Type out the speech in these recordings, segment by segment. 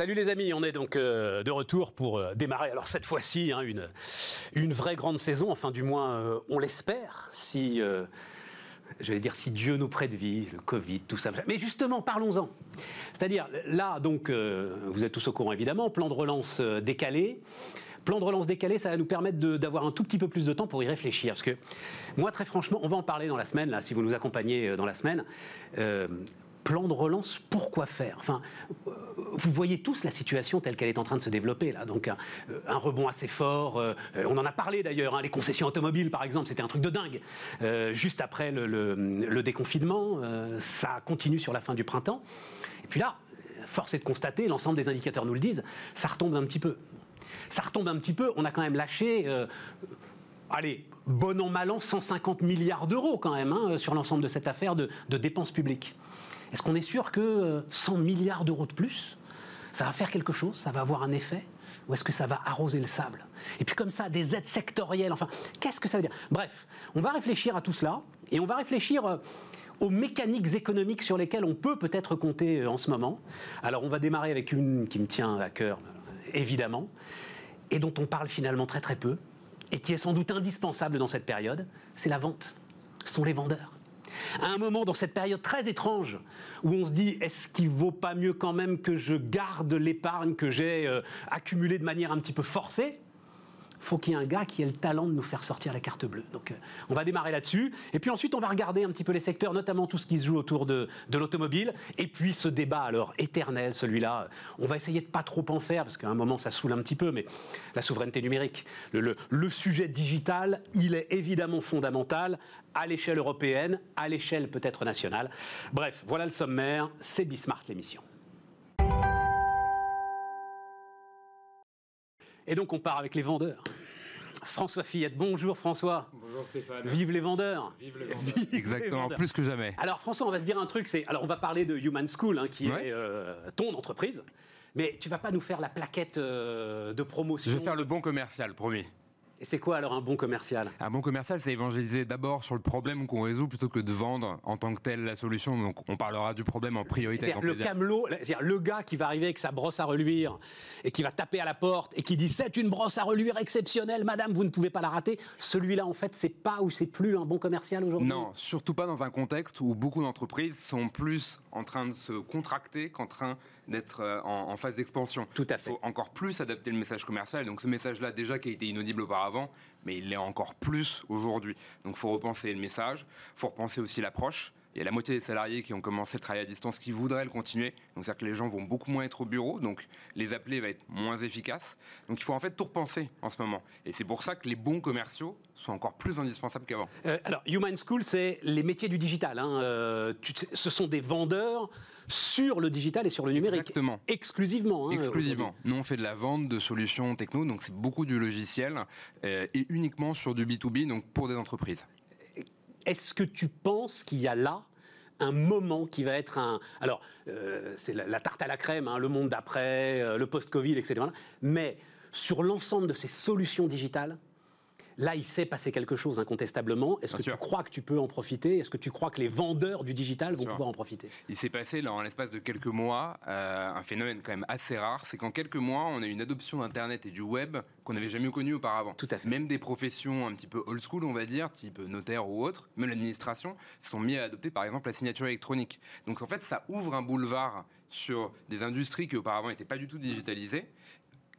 Salut les amis, on est donc euh, de retour pour euh, démarrer. Alors cette fois-ci, hein, une, une vraie grande saison, enfin du moins euh, on l'espère, si, j'allais dire, si Dieu nous prête vie, le Covid, tout ça. Mais justement, parlons-en. C'est-à-dire, là, donc, vous êtes tous au courant évidemment, plan de relance décalé. Plan de relance décalé, ça va nous permettre d'avoir un tout petit peu plus de temps pour y réfléchir. Parce que moi, très franchement, on va en parler dans la semaine, là, si vous nous accompagnez dans la semaine plan de relance, pourquoi faire? Enfin, euh, vous voyez tous la situation telle qu'elle est en train de se développer là. Donc un, euh, rebond assez fort. Euh, on en a parlé d'ailleurs. Hein, les concessions automobiles, par exemple, c'était un truc de dingue. juste après le, déconfinement, ça continue sur la fin du printemps. Et puis là, force est de constater, l'ensemble des indicateurs nous le disent, ça retombe un petit peu. Ça retombe un petit peu. On a quand même lâché allez, bon an, mal an, 150 milliards d'euros quand même hein, sur l'ensemble de cette affaire de dépenses publiques. Est-ce qu'on est sûr que 100 euh, milliards d'euros de plus, ça va faire quelque chose, ça va avoir un effet? Ou est-ce que ça va arroser le sable? Et puis comme ça, des aides sectorielles, enfin, qu'est-ce que ça veut dire? Bref, on va réfléchir à tout cela, et on va réfléchir euh, aux mécaniques économiques sur lesquelles on peut peut-être compter euh, en ce moment. Alors on va démarrer avec une qui me tient à cœur, évidemment, et dont on parle finalement très très peu, et qui est sans doute indispensable dans cette période, c'est la vente. Ce sont les vendeurs à un moment dans cette période très étrange où on se dit est-ce qu'il vaut pas mieux quand même que je garde l'épargne que j'ai euh, accumulée de manière un petit peu forcée? Faut qu'il y ait un gars qui ait le talent de nous faire sortir la carte bleue. Donc, euh, on va démarrer là-dessus. Et puis ensuite, on va regarder un petit peu les secteurs, notamment tout ce qui se joue autour de, l'automobile. Et puis, ce débat, alors, éternel, celui-là, on va essayer de pas trop en faire, parce qu'à un moment, ça saoule un petit peu, mais la souveraineté numérique, le, le sujet digital, il est évidemment fondamental à l'échelle européenne, à l'échelle peut-être nationale. Bref, voilà le sommaire. C'est Bismart, l'émission. Et donc on part avec les vendeurs. François Fillette, bonjour François. Bonjour Stéphane. Vive les vendeurs. Vive les vendeurs. Exactement, plus que jamais. Alors François, on va se dire un truc, c'est alors on va parler de Human School, hein, qui est euh, ton entreprise, mais tu vas pas nous faire la plaquette euh, de promotion. Je vais faire le bon commercial, promis. Et c'est quoi alors un bon commercial? Un bon commercial, c'est évangéliser d'abord sur le problème qu'on résout plutôt que de vendre en tant que tel la solution. Donc on parlera du problème en priorité. C'est-à-dire le camelot, c'est-à-dire le gars qui va arriver avec sa brosse à reluire et qui va taper à la porte et qui dit c'est une brosse à reluire exceptionnelle, madame, vous ne pouvez pas la rater. Celui-là, en fait, c'est pas ou c'est plus un bon commercial aujourd'hui? Non, surtout pas dans un contexte où beaucoup d'entreprises sont plus en train de se contracter qu'en train d'être euh, en, phase d'expansion. Tout à fait. Il faut encore plus adapter le message commercial. Donc ce message-là, déjà qui a été inaudible auparavant, mais il l'est encore plus aujourd'hui. Donc il faut repenser le message, il faut repenser aussi l'approche. Il y a la moitié des salariés qui ont commencé à travailler à distance qui voudraient le continuer. Donc, c'est-à-dire que les gens vont beaucoup moins être au bureau. Donc, les appeler va être moins efficace. Donc, il faut en fait tout repenser en ce moment. Et c'est pour ça que les bons commerciaux sont encore plus indispensables qu'avant. Euh, alors, Human School, c'est les métiers du digital. Hein. Euh, ce sont des vendeurs sur le digital et sur le numérique. Exactement. Exclusivement. Hein, Exclusivement. Nous, on fait de la vente de solutions techno. Donc, c'est beaucoup du logiciel euh, et uniquement sur du B2B, donc pour des entreprises. Est-ce que tu penses qu'il y a là un moment qui va être un... Alors, euh, c'est la, tarte à la crème, hein, le monde d'après, euh, le post-Covid, etc. Mais sur l'ensemble de ces solutions digitales, Là, il s'est passé quelque chose incontestablement. Est-ce que tu crois que tu peux en profiter? Est-ce que tu crois que les vendeurs du digital vont pouvoir en profiter? Il s'est passé, là, en l'espace de quelques mois, euh, un phénomène quand même assez rare. C'est qu'en quelques mois, on a eu une adoption d'Internet et du web qu'on n'avait jamais connu auparavant. Tout à fait. Même des professions un petit peu old school, on va dire, type notaire ou autre, même l'administration, se sont mis à adopter, par exemple, la signature électronique. Donc, en fait, ça ouvre un boulevard sur des industries qui auparavant n'étaient pas du tout digitalisées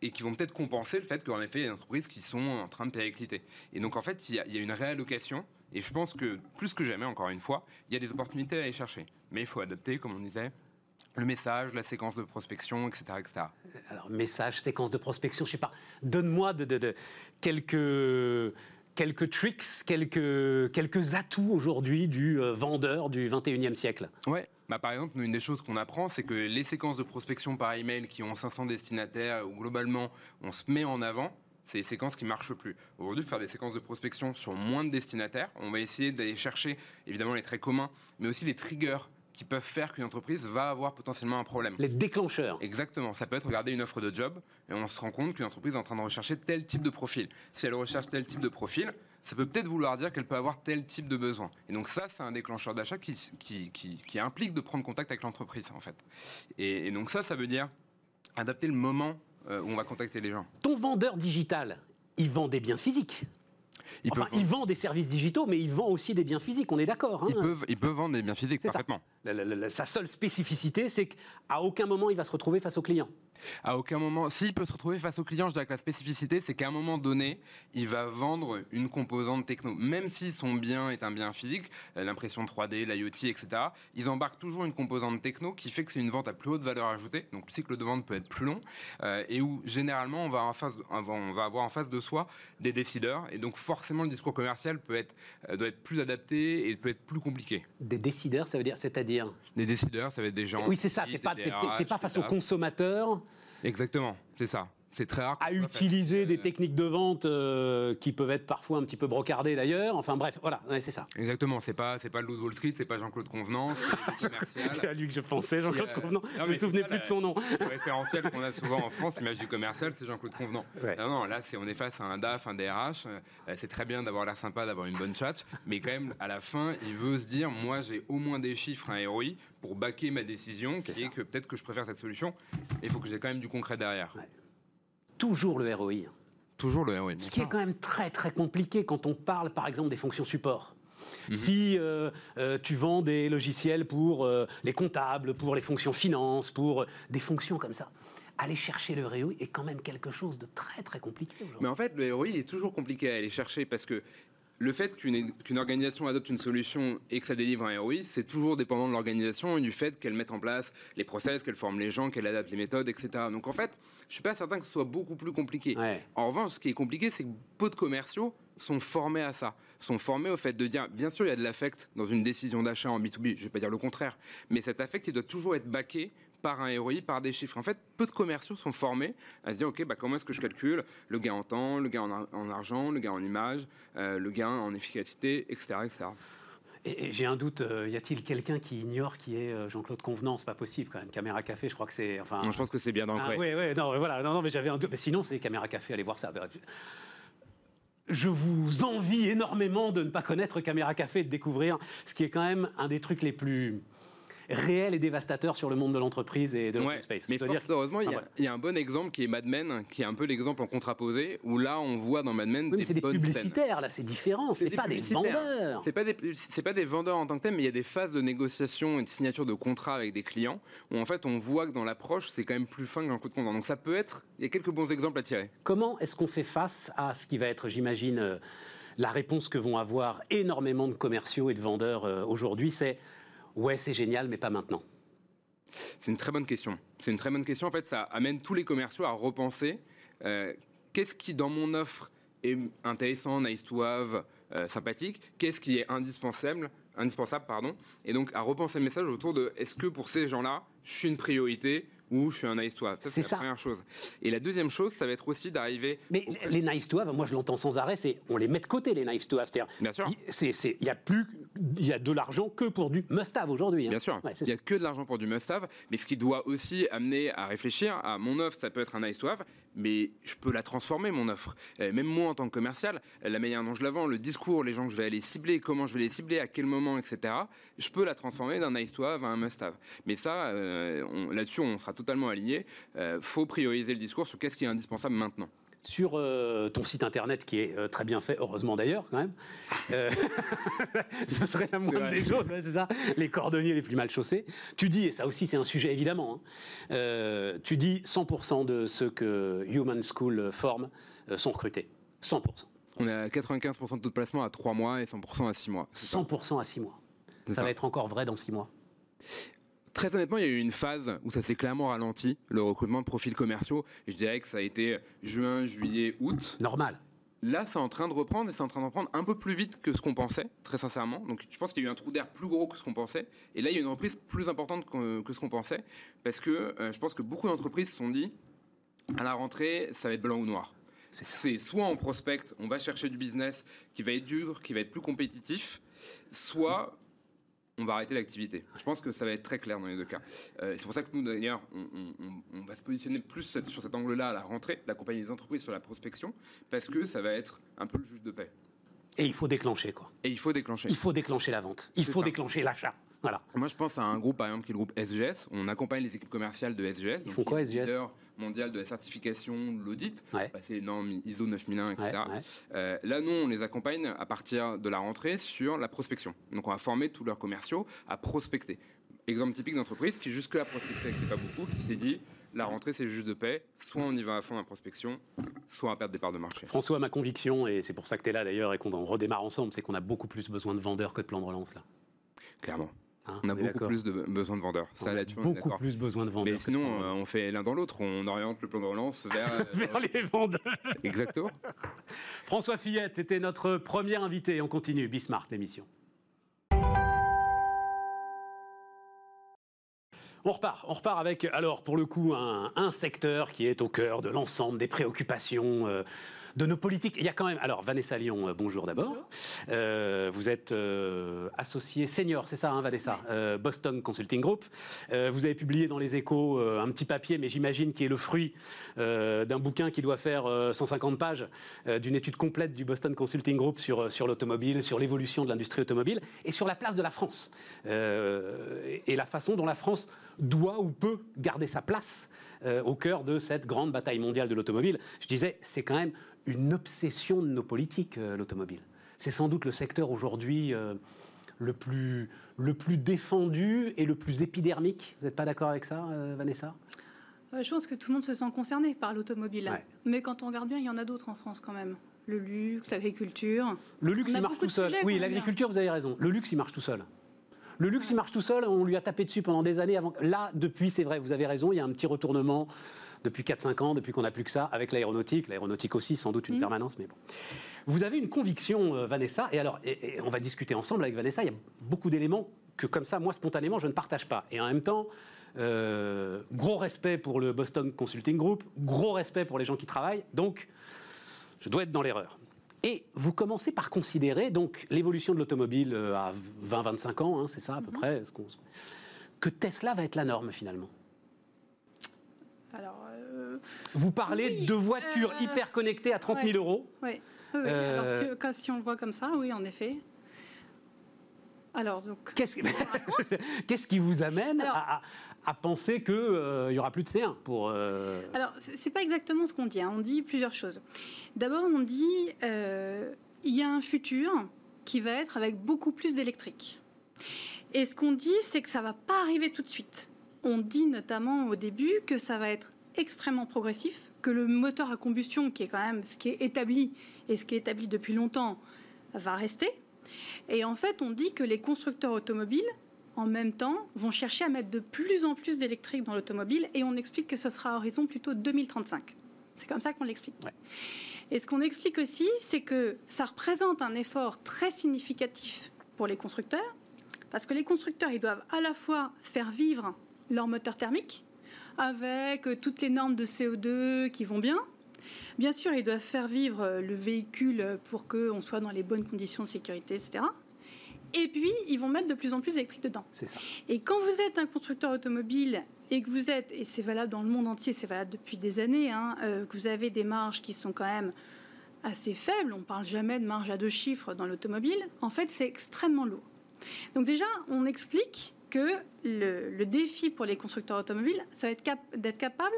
et qui vont peut-être compenser le fait qu'en effet, il y a des entreprises qui sont en train de péricliter. Et donc, en fait, il y a, une réallocation. Et je pense que, plus que jamais, encore une fois, il y a des opportunités à aller chercher. Mais il faut adapter, comme on disait, le message, la séquence de prospection, etc. etc. Alors, message, séquence de prospection, je sais pas. Donne-moi de, de, quelques quelques tricks, quelques, quelques atouts aujourd'hui du euh, vendeur du 21e siècle. Ouais. Bah, par exemple, une des choses qu'on apprend, c'est que les séquences de prospection par email qui ont 500 destinataires, où globalement on se met en avant, c'est des séquences qui marchent plus. Aujourd'hui, faire des séquences de prospection sur moins de destinataires, on va essayer d'aller chercher évidemment les traits communs, mais aussi les triggers qui peuvent faire qu'une entreprise va avoir potentiellement un problème. Les déclencheurs. Exactement. Ça peut être regarder une offre de job et on se rend compte qu'une entreprise est en train de rechercher tel type de profil. Si elle recherche tel type de profil, ça peut peut-être vouloir dire qu'elle peut avoir tel type de besoin. Et donc ça, c'est un déclencheur d'achat qui, qui, qui, implique de prendre contact avec l'entreprise, en fait. Et, donc ça, ça veut dire Adapter le moment euh, où on va contacter les gens. Ton vendeur digital, il vend des biens physiques. Il, enfin, il vend des services digitaux, mais il vend aussi des biens physiques, on est d'accord. Hein il, peut, il peut vendre des biens physiques, ça. parfaitement. La- la- la- sa seule spécificité, c'est qu'à aucun moment il va se retrouver face au client. À aucun moment, s'il peut se retrouver face au client, je dirais que la spécificité, c'est qu'à un moment donné, il va vendre une composante techno. Même si son bien est un bien physique, euh, l'impression 3D, l'IoT, etc., ils embarquent toujours une composante techno qui fait que c'est une vente à plus haute valeur ajoutée. Donc le cycle de vente peut être plus long euh, et où généralement on va, en face, on va avoir en face de soi des décideurs. Et donc forcément, le discours commercial peut être, euh, doit être plus adapté et peut être plus compliqué. Des décideurs, ça veut dire, c'est-à-dire Des décideurs, ça va être des gens. Oui, c'est ça. qui- T'es pas, pas face au consommateur Exactement, c'est ça. C'est très rare. à utiliser des euh, techniques de vente euh, qui peuvent être parfois un petit peu brocardées d'ailleurs. Enfin bref, voilà, ouais, c'est ça. Exactement, c'est pas c'est pas le loup de Wall Street, c'est pas Jean-Claude Convenance, c'est à lui que je pensais, Jean-Claude euh, Convenant. non, Je me souvenais plus de son nom. Le référentiel qu'on a souvent en France, l'image du commercial, c'est Jean-Claude Convenant. Ouais. Non, non, là, c'est on est face à un DAF, un DRH. c'est très bien d'avoir l'air sympa, d'avoir une bonne chat, mais quand même, à la fin, il veut se dire, moi, j'ai au moins des chiffres, un ROI, pour baquer ma décision, qui est, que peut-être que je préfère cette solution. Il faut que j'ai quand même du concret derrière. Ouais. Toujours le ROI. Toujours le ROI. Ce qui est quand même très très compliqué quand on parle par exemple des fonctions support. Mhm. Si euh, euh, tu vends des logiciels pour euh, les comptables, pour les fonctions finance, pour des fonctions comme ça, aller chercher le ROI est quand même quelque chose de très très compliqué. Mais en fait, le ROI est toujours compliqué à aller chercher parce que le fait qu'une organisation adopte une solution et que ça délivre un ROI, c'est toujours dépendant de l'organisation et du fait qu'elle mette en place les process, qu'elle forme les gens, qu'elle adapte les méthodes, etc. Donc en fait, je suis pas certain que ce soit beaucoup plus compliqué. Ouais. En revanche, ce qui est compliqué, c'est que peu de commerciaux sont formés à ça, sont formés au fait de dire, bien sûr, il y a de l'affect dans une décision d'achat en B2B, je vais pas dire le contraire, mais cet affect, il doit toujours être baqué par un ROI, par des chiffres. En fait, peu de commerciaux sont formés à se dire, OK, bah, comment est-ce que je calcule le gain en temps, le gain en, ar- en argent, le gain en image, euh, le gain en efficacité, etc. etc. Et, et j'ai un doute, euh, y a-t-il quelqu'un qui ignore qui est euh, Jean-Claude Convenant? C'est pas possible quand même. Caméra Café, je crois que c'est. Enfin, Donc, je pense que c'est bien dans le Ah, ouais, ouais, non, voilà, non, non, mais j'avais un doute. Mais sinon, c'est Caméra Café, allez voir ça. Je vous envie énormément de ne pas connaître Caméra Café et de découvrir ce qui est quand même un des trucs les plus réels et dévastateurs sur le monde de l'entreprise et de Ouais, l'open space. mais fort dire que- heureusement, il y, Ah, a- y un bon exemple qui est Mad Men, qui est un peu l'exemple en contraposé, où là, on voit dans Mad Men Oui, mais c'est des scènes. publicitaires, là, c'est différent. C'est pas des vendeurs. C'est pas des c'est pas des vendeurs en tant que tel, mais il y a des phases de négociation et de signature de contrats avec des clients où en fait on voit que dans l'approche c'est quand même plus fin qu'un coup de comptant. Donc ça peut être, il y a quelques bons exemples à tirer. Comment est-ce qu'on fait face à ce qui va être, j'imagine, euh, la réponse que vont avoir énormément de commerciaux et de vendeurs euh, aujourd'hui C'est ouais, c'est génial, mais pas maintenant. C'est une très bonne question. C'est une très bonne question. En fait, ça amène tous les commerciaux à repenser euh, qu'est-ce qui dans mon offre est intéressant, nice to have, euh, sympathique, qu'est-ce qui est indispensable, indispensable pardon, et donc à repenser le message autour de est-ce que pour ces gens-là, je suis une priorité ou je suis un nice to have. Ça, C'est c'est ça. la première chose. Et la deuxième chose, ça va être aussi d'arriver. Mais les nice to have, moi je l'entends sans arrêt, c'est on les met de côté les nice to have. C'est-à-dire, Bien sûr. il- c'est- c'est- il y a plus, il y a de l'argent que pour du must have aujourd'hui. hein. Bien sûr, Ouais, c'est il n'y a que de l'argent pour du must-have, mais ce qui doit aussi amener à réfléchir à mon offre, ça peut être un nice-to-have, mais je peux la transformer, mon offre. Euh, même moi, en tant que commercial, euh, la manière dont je la vends, le discours, les gens que je vais aller cibler, comment je vais les cibler, à quel moment, etc., je peux la transformer d'un nice-to-have à un must-have. Mais ça, euh, on- là-dessus, on sera totalement aligné. Euh, faut prioriser le discours sur qu'est-ce qui est indispensable maintenant. Sur euh, ton site internet qui est euh, très bien fait, heureusement d'ailleurs quand même, euh, ce serait la moindre des choses, ouais, c'est ça, les cordonniers les plus mal chaussés. Tu dis, et ça aussi c'est un sujet évidemment, hein, tu dis 100% de ceux que Human School forme sont recrutés. 100%. On est à 95% de taux de placement à 3 mois et 100% à 6 mois. C'est ça. 100% à 6 mois. Ça, ça. va être encore vrai dans 6 mois. Très honnêtement, il y a eu une phase où ça s'est clairement ralenti, le recrutement de profils commerciaux. Je dirais que ça a été juin, juillet, août. Normal. Là, c'est en train de reprendre et c'est en train de reprendre un peu plus vite que ce qu'on pensait, très sincèrement. Donc, je pense qu'il y a eu un trou d'air plus gros que ce qu'on pensait. Et là, il y a une reprise plus importante que, que ce qu'on pensait. Parce que euh, je pense que beaucoup d'entreprises se sont dit, à la rentrée, ça va être blanc ou noir. C'est soit on prospecte, on va chercher du business qui va être dur, qui va être plus compétitif, soit on va arrêter l'activité. Je pense que ça va être très clair dans les deux cas. Euh, c'est pour ça que nous, d'ailleurs, on, on- on- on va se positionner plus cette- sur cet angle-là à la rentrée, d'accompagner les entreprises sur la prospection, parce que ça va être un peu le juge de paix. Et il faut déclencher quoi. Et il faut déclencher. Il faut déclencher la vente. Il faut ça. déclencher l'achat. Voilà. Moi, je pense à un groupe, par exemple, qui est le groupe SGS. On accompagne les équipes commerciales de SGS. Ils font quoi, SGS leader mondial de la certification, de l'audit. Ouais. Bah, c'est les normes ISO 9001, etc. Ouais, ouais. Euh, là, nous, on les accompagne à partir de la rentrée sur la prospection. Donc, on va former tous leurs commerciaux à prospecter. Exemple typique d'entreprise qui jusque-là prospectait, qui pas beaucoup, qui s'est dit la rentrée, c'est juste de paix. Soit on y va à fond dans la prospection, soit on perd des parts de marché. François, ma conviction, et c'est pour ça que tu es là d'ailleurs et qu'on redémarre ensemble, c'est qu'on a beaucoup plus besoin de vendeurs que de plans de relance là. Clairement. Hein, On a beaucoup plus de besoin de vendeurs. On Ça, a beaucoup plus besoin de vendeurs. Mais sinon, euh, on fait l'un dans l'autre. On oriente le plan de relance vers. euh, vers les vendeurs. Exactement. François Fillette était notre premier invité. On continue. Bismart, l'émission. On repart, on repart avec, alors pour le coup, un, un secteur qui est au cœur de l'ensemble des préoccupations euh, de nos politiques. Il y a quand même, alors Vanessa Lyon, euh, bonjour d'abord. Euh, vous êtes euh, associé senior, c'est ça, hein, Vanessa Euh, Boston Consulting Group. Vous avez publié dans les échos un petit papier, mais j'imagine qui est le fruit d'un bouquin qui doit faire euh, 150 pages, d'une étude complète du Boston Consulting Group sur, sur l'automobile, sur l'évolution de l'industrie automobile et sur la place de la France. Et- la façon dont la France doit ou peut garder sa place au cœur de cette grande bataille mondiale de l'automobile. Je disais, c'est quand même une obsession de nos politiques, euh, l'automobile. C'est sans doute le secteur aujourd'hui euh, le, plus, le plus défendu et le plus épidermique. Vous n'êtes pas d'accord avec ça, euh, Vanessa? Je pense que tout le monde se sent concerné par l'automobile. Ouais. Mais quand on regarde bien, il y en a d'autres en France quand même. Le luxe, l'agriculture. Le luxe, On il marche tout seul. sujets Oui, l'agriculture, vous avez raison. Le luxe, il marche tout seul. Le luxe, il marche tout seul. On lui a tapé dessus pendant des années. Avant. Là, depuis, c'est vrai, vous avez raison, il y a un petit retournement depuis 4-5 ans, depuis qu'on n'a plus que ça, avec l'aéronautique. L'aéronautique aussi, sans doute une Mhm. permanence, mais bon. Vous avez une conviction, euh, Vanessa, et alors, et- et on va discuter ensemble avec Vanessa. Il y a beaucoup d'éléments que, comme ça, moi, spontanément, je ne partage pas. Et en même temps, euh, gros respect pour le Boston Consulting Group, gros respect pour les gens qui travaillent. Donc, je dois être dans l'erreur. Et vous commencez par considérer donc l'évolution de l'automobile euh, à 20-25 ans, hein, c'est ça à peu près, ce qu'on- que Tesla va être la norme finalement. Euh, Vous parlez Oui, de voitures euh, hyper connectées à 30 000 ouais. euros. Oui, oui. Euh, Alors, si, quand- si on le voit comme ça, oui, en effet. Alors, donc, Qu'est-ce qui- qu'est-ce qui vous amène Alors- à, penser qu'il n'y aura plus de C1 pour... euh, Alors, c'est pas exactement ce qu'on dit. hein. On dit plusieurs choses. D'abord, on dit euh, il y a un futur qui va être avec beaucoup plus d'électrique. Et ce qu'on dit, c'est que ça va pas arriver tout de suite. On dit notamment au début que ça va être extrêmement progressif, que le moteur à combustion, qui est quand même ce qui est établi et ce qui est établi depuis longtemps, va rester. Et en fait, on dit que les constructeurs automobiles, en même temps, vont chercher à mettre de plus en plus d'électrique dans l'automobile et on explique que ce sera à horizon plutôt 2035. C'est comme ça qu'on l'explique. Ouais. Et ce qu'on explique aussi, c'est que ça représente un effort très significatif pour les constructeurs, parce que les constructeurs, ils doivent à la fois faire vivre leur moteur thermique, avec euh, toutes les normes de CO2 qui vont bien. Bien sûr, ils doivent faire vivre euh, le véhicule pour qu'on soit dans les bonnes conditions de sécurité, etc. Et puis, ils vont mettre de plus en plus d'électrique dedans. C'est ça. Et quand vous êtes un constructeur automobile et que vous êtes, et c'est valable dans le monde entier, c'est valable depuis des années, hein, euh, que vous avez des marges qui sont quand même assez faibles, on ne parle jamais de marge à deux chiffres dans l'automobile, en fait c'est extrêmement lourd. Donc déjà, on explique que le, le défi pour les constructeurs automobiles, ça va être cap- d'être capable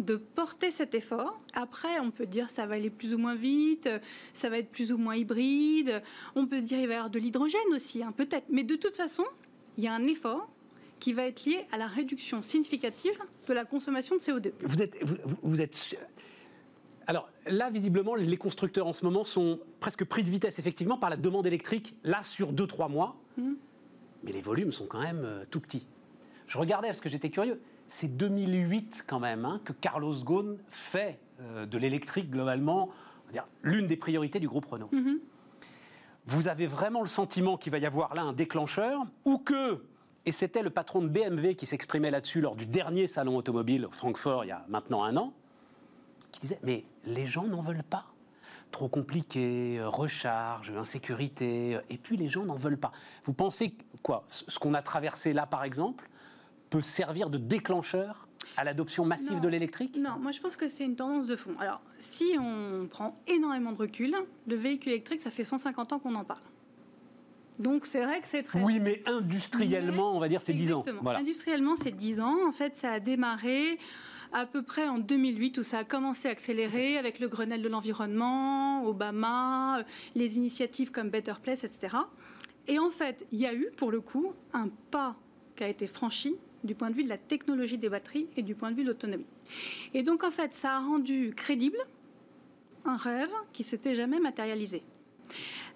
de porter cet effort. Après, on peut dire ça va aller plus ou moins vite, ça va être plus ou moins hybride. On peut se dire il va y avoir de l'hydrogène aussi, hein, peut-être. Mais de toute façon, il y a un effort qui va être lié à la réduction significative de la consommation de CO2. Vous êtes, vous, vous- vous êtes sûr- Alors là, visiblement, les constructeurs en ce moment sont presque pris de vitesse, effectivement, par la demande électrique, là, sur 2-3 mois. Mhm. Mais les volumes sont quand même euh, tout petits. Je regardais parce que j'étais curieux. C'est 2008 quand même hein, que Carlos Ghosn fait euh, de l'électrique globalement l'une des priorités du groupe Renault. Mhm. Vous avez vraiment le sentiment qu'il va y avoir là un déclencheur ou que, et c'était le patron de BMW qui s'exprimait là-dessus lors du dernier salon automobile Francfort il y a maintenant un an, qui disait mais les gens n'en veulent pas. Trop compliqué, euh, recharge, insécurité, euh, et puis les gens n'en veulent pas. Vous pensez quoi Ce qu'on a traversé là, par exemple, peut servir de déclencheur à l'adoption massive Non. de l'électrique? Non, moi je pense que c'est une tendance de fond. Alors, si on prend énormément de recul, le véhicule électrique, ça fait 150 ans qu'on en parle. Donc c'est vrai que c'est très. Oui, mais industriellement, on va dire, c'est 10 ans. Voilà. Industriellement, c'est 10 ans. En fait, ça a démarré à peu près en 2008 où ça a commencé à accélérer avec le Grenelle de l'environnement, Obama, les initiatives comme Better Place, etc. Et en fait, il y a eu pour le coup un pas qui a été franchi du point de vue de la technologie des batteries et du point de vue de l'autonomie. Et donc en fait, ça a rendu crédible un rêve qui s'était jamais matérialisé.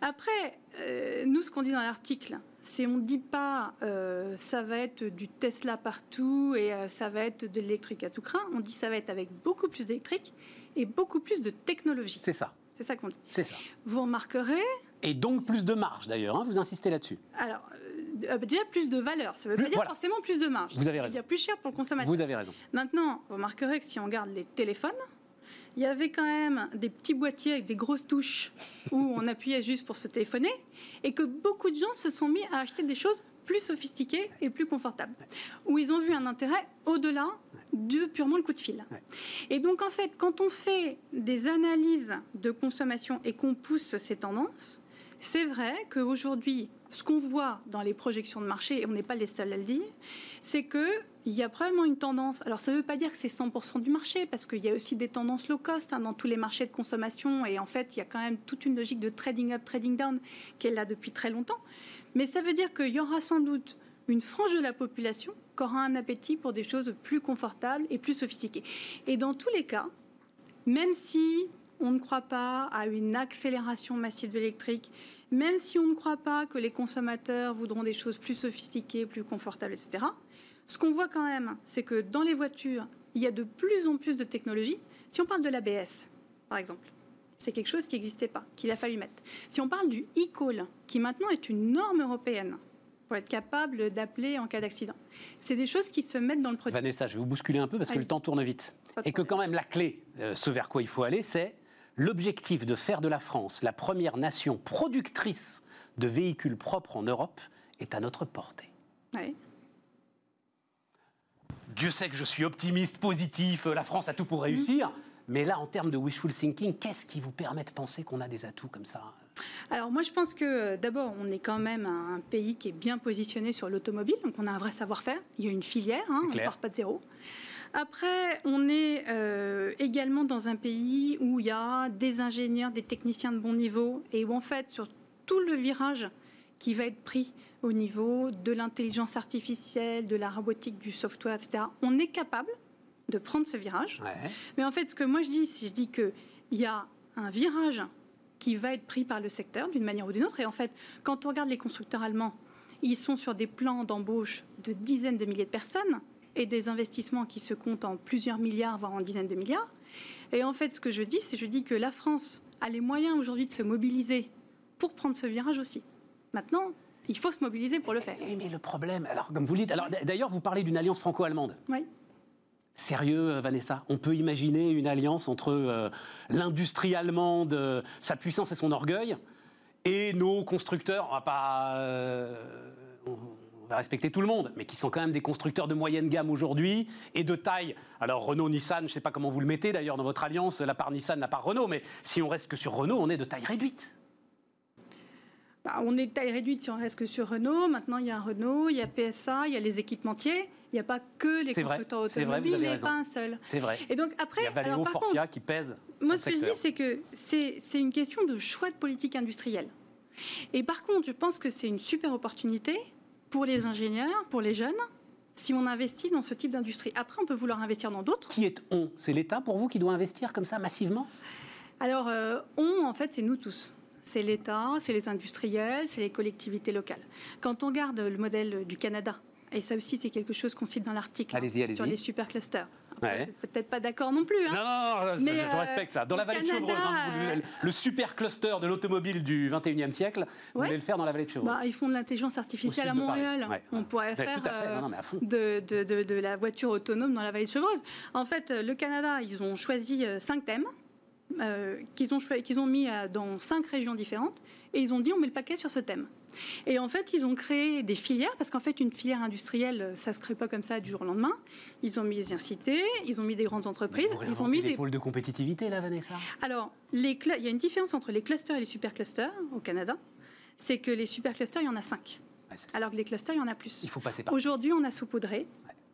Après, euh, nous, ce qu'on dit dans l'article, c'est on ne dit pas euh, ça va être du Tesla partout et euh, ça va être de l'électrique à tout craint. On dit ça va être avec beaucoup plus d'électrique et beaucoup plus de technologie. C'est ça. C'est ça qu'on dit. C'est ça. Vous remarquerez. Et donc plus de marge d'ailleurs, hein, vous insistez là-dessus. Alors, déjà plus de valeur. Ça ne veut pas dire forcément plus de marge. Vous avez raison. Ça veut dire plus cher pour le consommateur. Vous avez raison. Maintenant, vous remarquerez que si on regarde les téléphones, il y avait quand même des petits boîtiers avec des grosses touches où on appuyait juste pour se téléphoner et que beaucoup de gens se sont mis à acheter des choses plus sophistiquées et plus confortables, où ils ont vu un intérêt au-delà de purement le coup de fil. Et donc en fait, quand on fait des analyses de consommation et qu'on pousse ces tendances, c'est vrai qu'aujourd'hui, ce qu'on voit dans les projections de marché, et on n'est pas les seuls à le dire, c'est qu'il y a probablement une tendance. Alors, ça ne veut pas dire que c'est 100% du marché, parce qu'il y a aussi des tendances low cost hein, dans tous les marchés de consommation. Et en fait, il y a quand même toute une logique de trading up, trading down qui est là depuis très longtemps. Mais ça veut dire qu'il y aura sans doute une frange de la population qui aura un appétit pour des choses plus confortables et plus sophistiquées. Et dans tous les cas, même si on ne croit pas à une accélération massive de l'électrique, même si on ne croit pas que les consommateurs voudront des choses plus sophistiquées, plus confortables, etc. Ce qu'on voit quand même, c'est que dans les voitures, il y a de plus en plus de technologies. Si on parle de l'ABS, par exemple, c'est quelque chose qui n'existait pas, qu'il a fallu mettre. Si on parle du e-call, qui maintenant est une norme européenne pour être capable d'appeler en cas d'accident, c'est des choses qui se mettent dans le produit. Vanessa, je vais vous bousculer un peu parce que le temps tourne vite. Et que quand même la clé, euh, ce vers quoi il faut aller, c'est l'objectif de faire de la France la première nation productrice de véhicules propres en Europe est à notre portée. Dieu sait que je suis optimiste, positif, la France a tout pour réussir. Mais là, en termes de wishful thinking, qu'est-ce qui vous permet de penser qu'on a des atouts comme ça? Alors moi je pense que d'abord on est quand même un pays qui est bien positionné sur l'automobile, donc on a un vrai savoir-faire, il y a une filière, hein, on ne part pas de zéro. Après, on est euh, également dans un pays où il y a des ingénieurs, des techniciens de bon niveau, et où en fait, sur tout le virage qui va être pris au niveau de l'intelligence artificielle, de la robotique, du software, etc., on est capable de prendre ce virage. Mais en fait, ce que moi je dis, c'est je dis qu'il y a un virage qui va être pris par le secteur d'une manière ou d'une autre. Et en fait, quand on regarde les constructeurs allemands, ils sont sur des plans d'embauche de dizaines de milliers de personnes et des investissements qui se comptent en plusieurs milliards, voire en dizaines de milliards. Et en fait, ce que je dis, c'est je dis que la France a les moyens aujourd'hui de se mobiliser pour prendre ce virage aussi. Maintenant, il faut se mobiliser pour le faire. Mais le problème, alors comme vous dites, alors d'ailleurs vous parlez d'une alliance franco-allemande. Oui. Sérieux, euh, Vanessa? On peut imaginer une alliance entre euh, l'industrie allemande, euh, sa puissance et son orgueil, et nos constructeurs. On va pas respecter tout le monde, mais qui sont quand même des constructeurs de moyenne gamme aujourd'hui et de taille. Alors Renault, Nissan, je ne sais pas comment vous le mettez d'ailleurs dans votre alliance, la part Nissan, la part Renault, mais si on reste que sur Renault, on est de taille réduite. Bah, on est de taille réduite si on reste que sur Renault. Maintenant, il y a un Renault, il y a PSA, il y a les équipementiers. Il n'y a pas que les constructeurs automobiles, il n'y a pas un seul. C'est vrai. Et donc après, il y a Valeo, Forcia qui pèsent. Moi, ce que je dis, c'est que c'est une question de choix de politique industrielle. Et par contre, je pense que c'est une super opportunité pour les ingénieurs, pour les jeunes, si on investit dans ce type d'industrie. Après, on peut vouloir investir dans d'autres. Qui est on? C'est l'État pour vous qui doit investir comme ça massivement? Alors, euh, on, en fait, c'est nous tous. C'est l'État, c'est les industriels, c'est les collectivités locales. Quand on regarde le modèle du Canada, et ça aussi, c'est quelque chose qu'on cite dans l'article hein, sur les superclusters. Peut-être pas d'accord non plus. Hein. Non, non, non, je, euh, respecte ça. Dans la vallée de Chevreuse, hein, le super cluster de l'automobile du 21e siècle, vous voulez le faire dans la vallée de Chevreuse. Bah, ils font de l'intelligence artificielle à Montréal. On pourrait faire de, de, de, de, la voiture autonome dans la vallée de Chevreuse. En fait, le Canada, ils ont choisi euh, cinq thèmes. Euh, qu'ils ont, qu'ils ont mis dans cinq régions différentes et ils ont dit on met le paquet sur ce thème. Et en fait, ils ont créé des filières, parce qu'en fait, une filière industrielle, ça ne se crée pas comme ça du jour au lendemain. Ils ont mis des universités, ils ont mis des grandes entreprises, ils ont mis des pôles de compétitivité, là, Vanessa Alors, les il y a une différence entre les clusters et les superclusters au Canada. c'est que les superclusters, il y en a 5. alors que les clusters, il y en a plus. Il faut passer par. Aujourd'hui, on a saupoudré.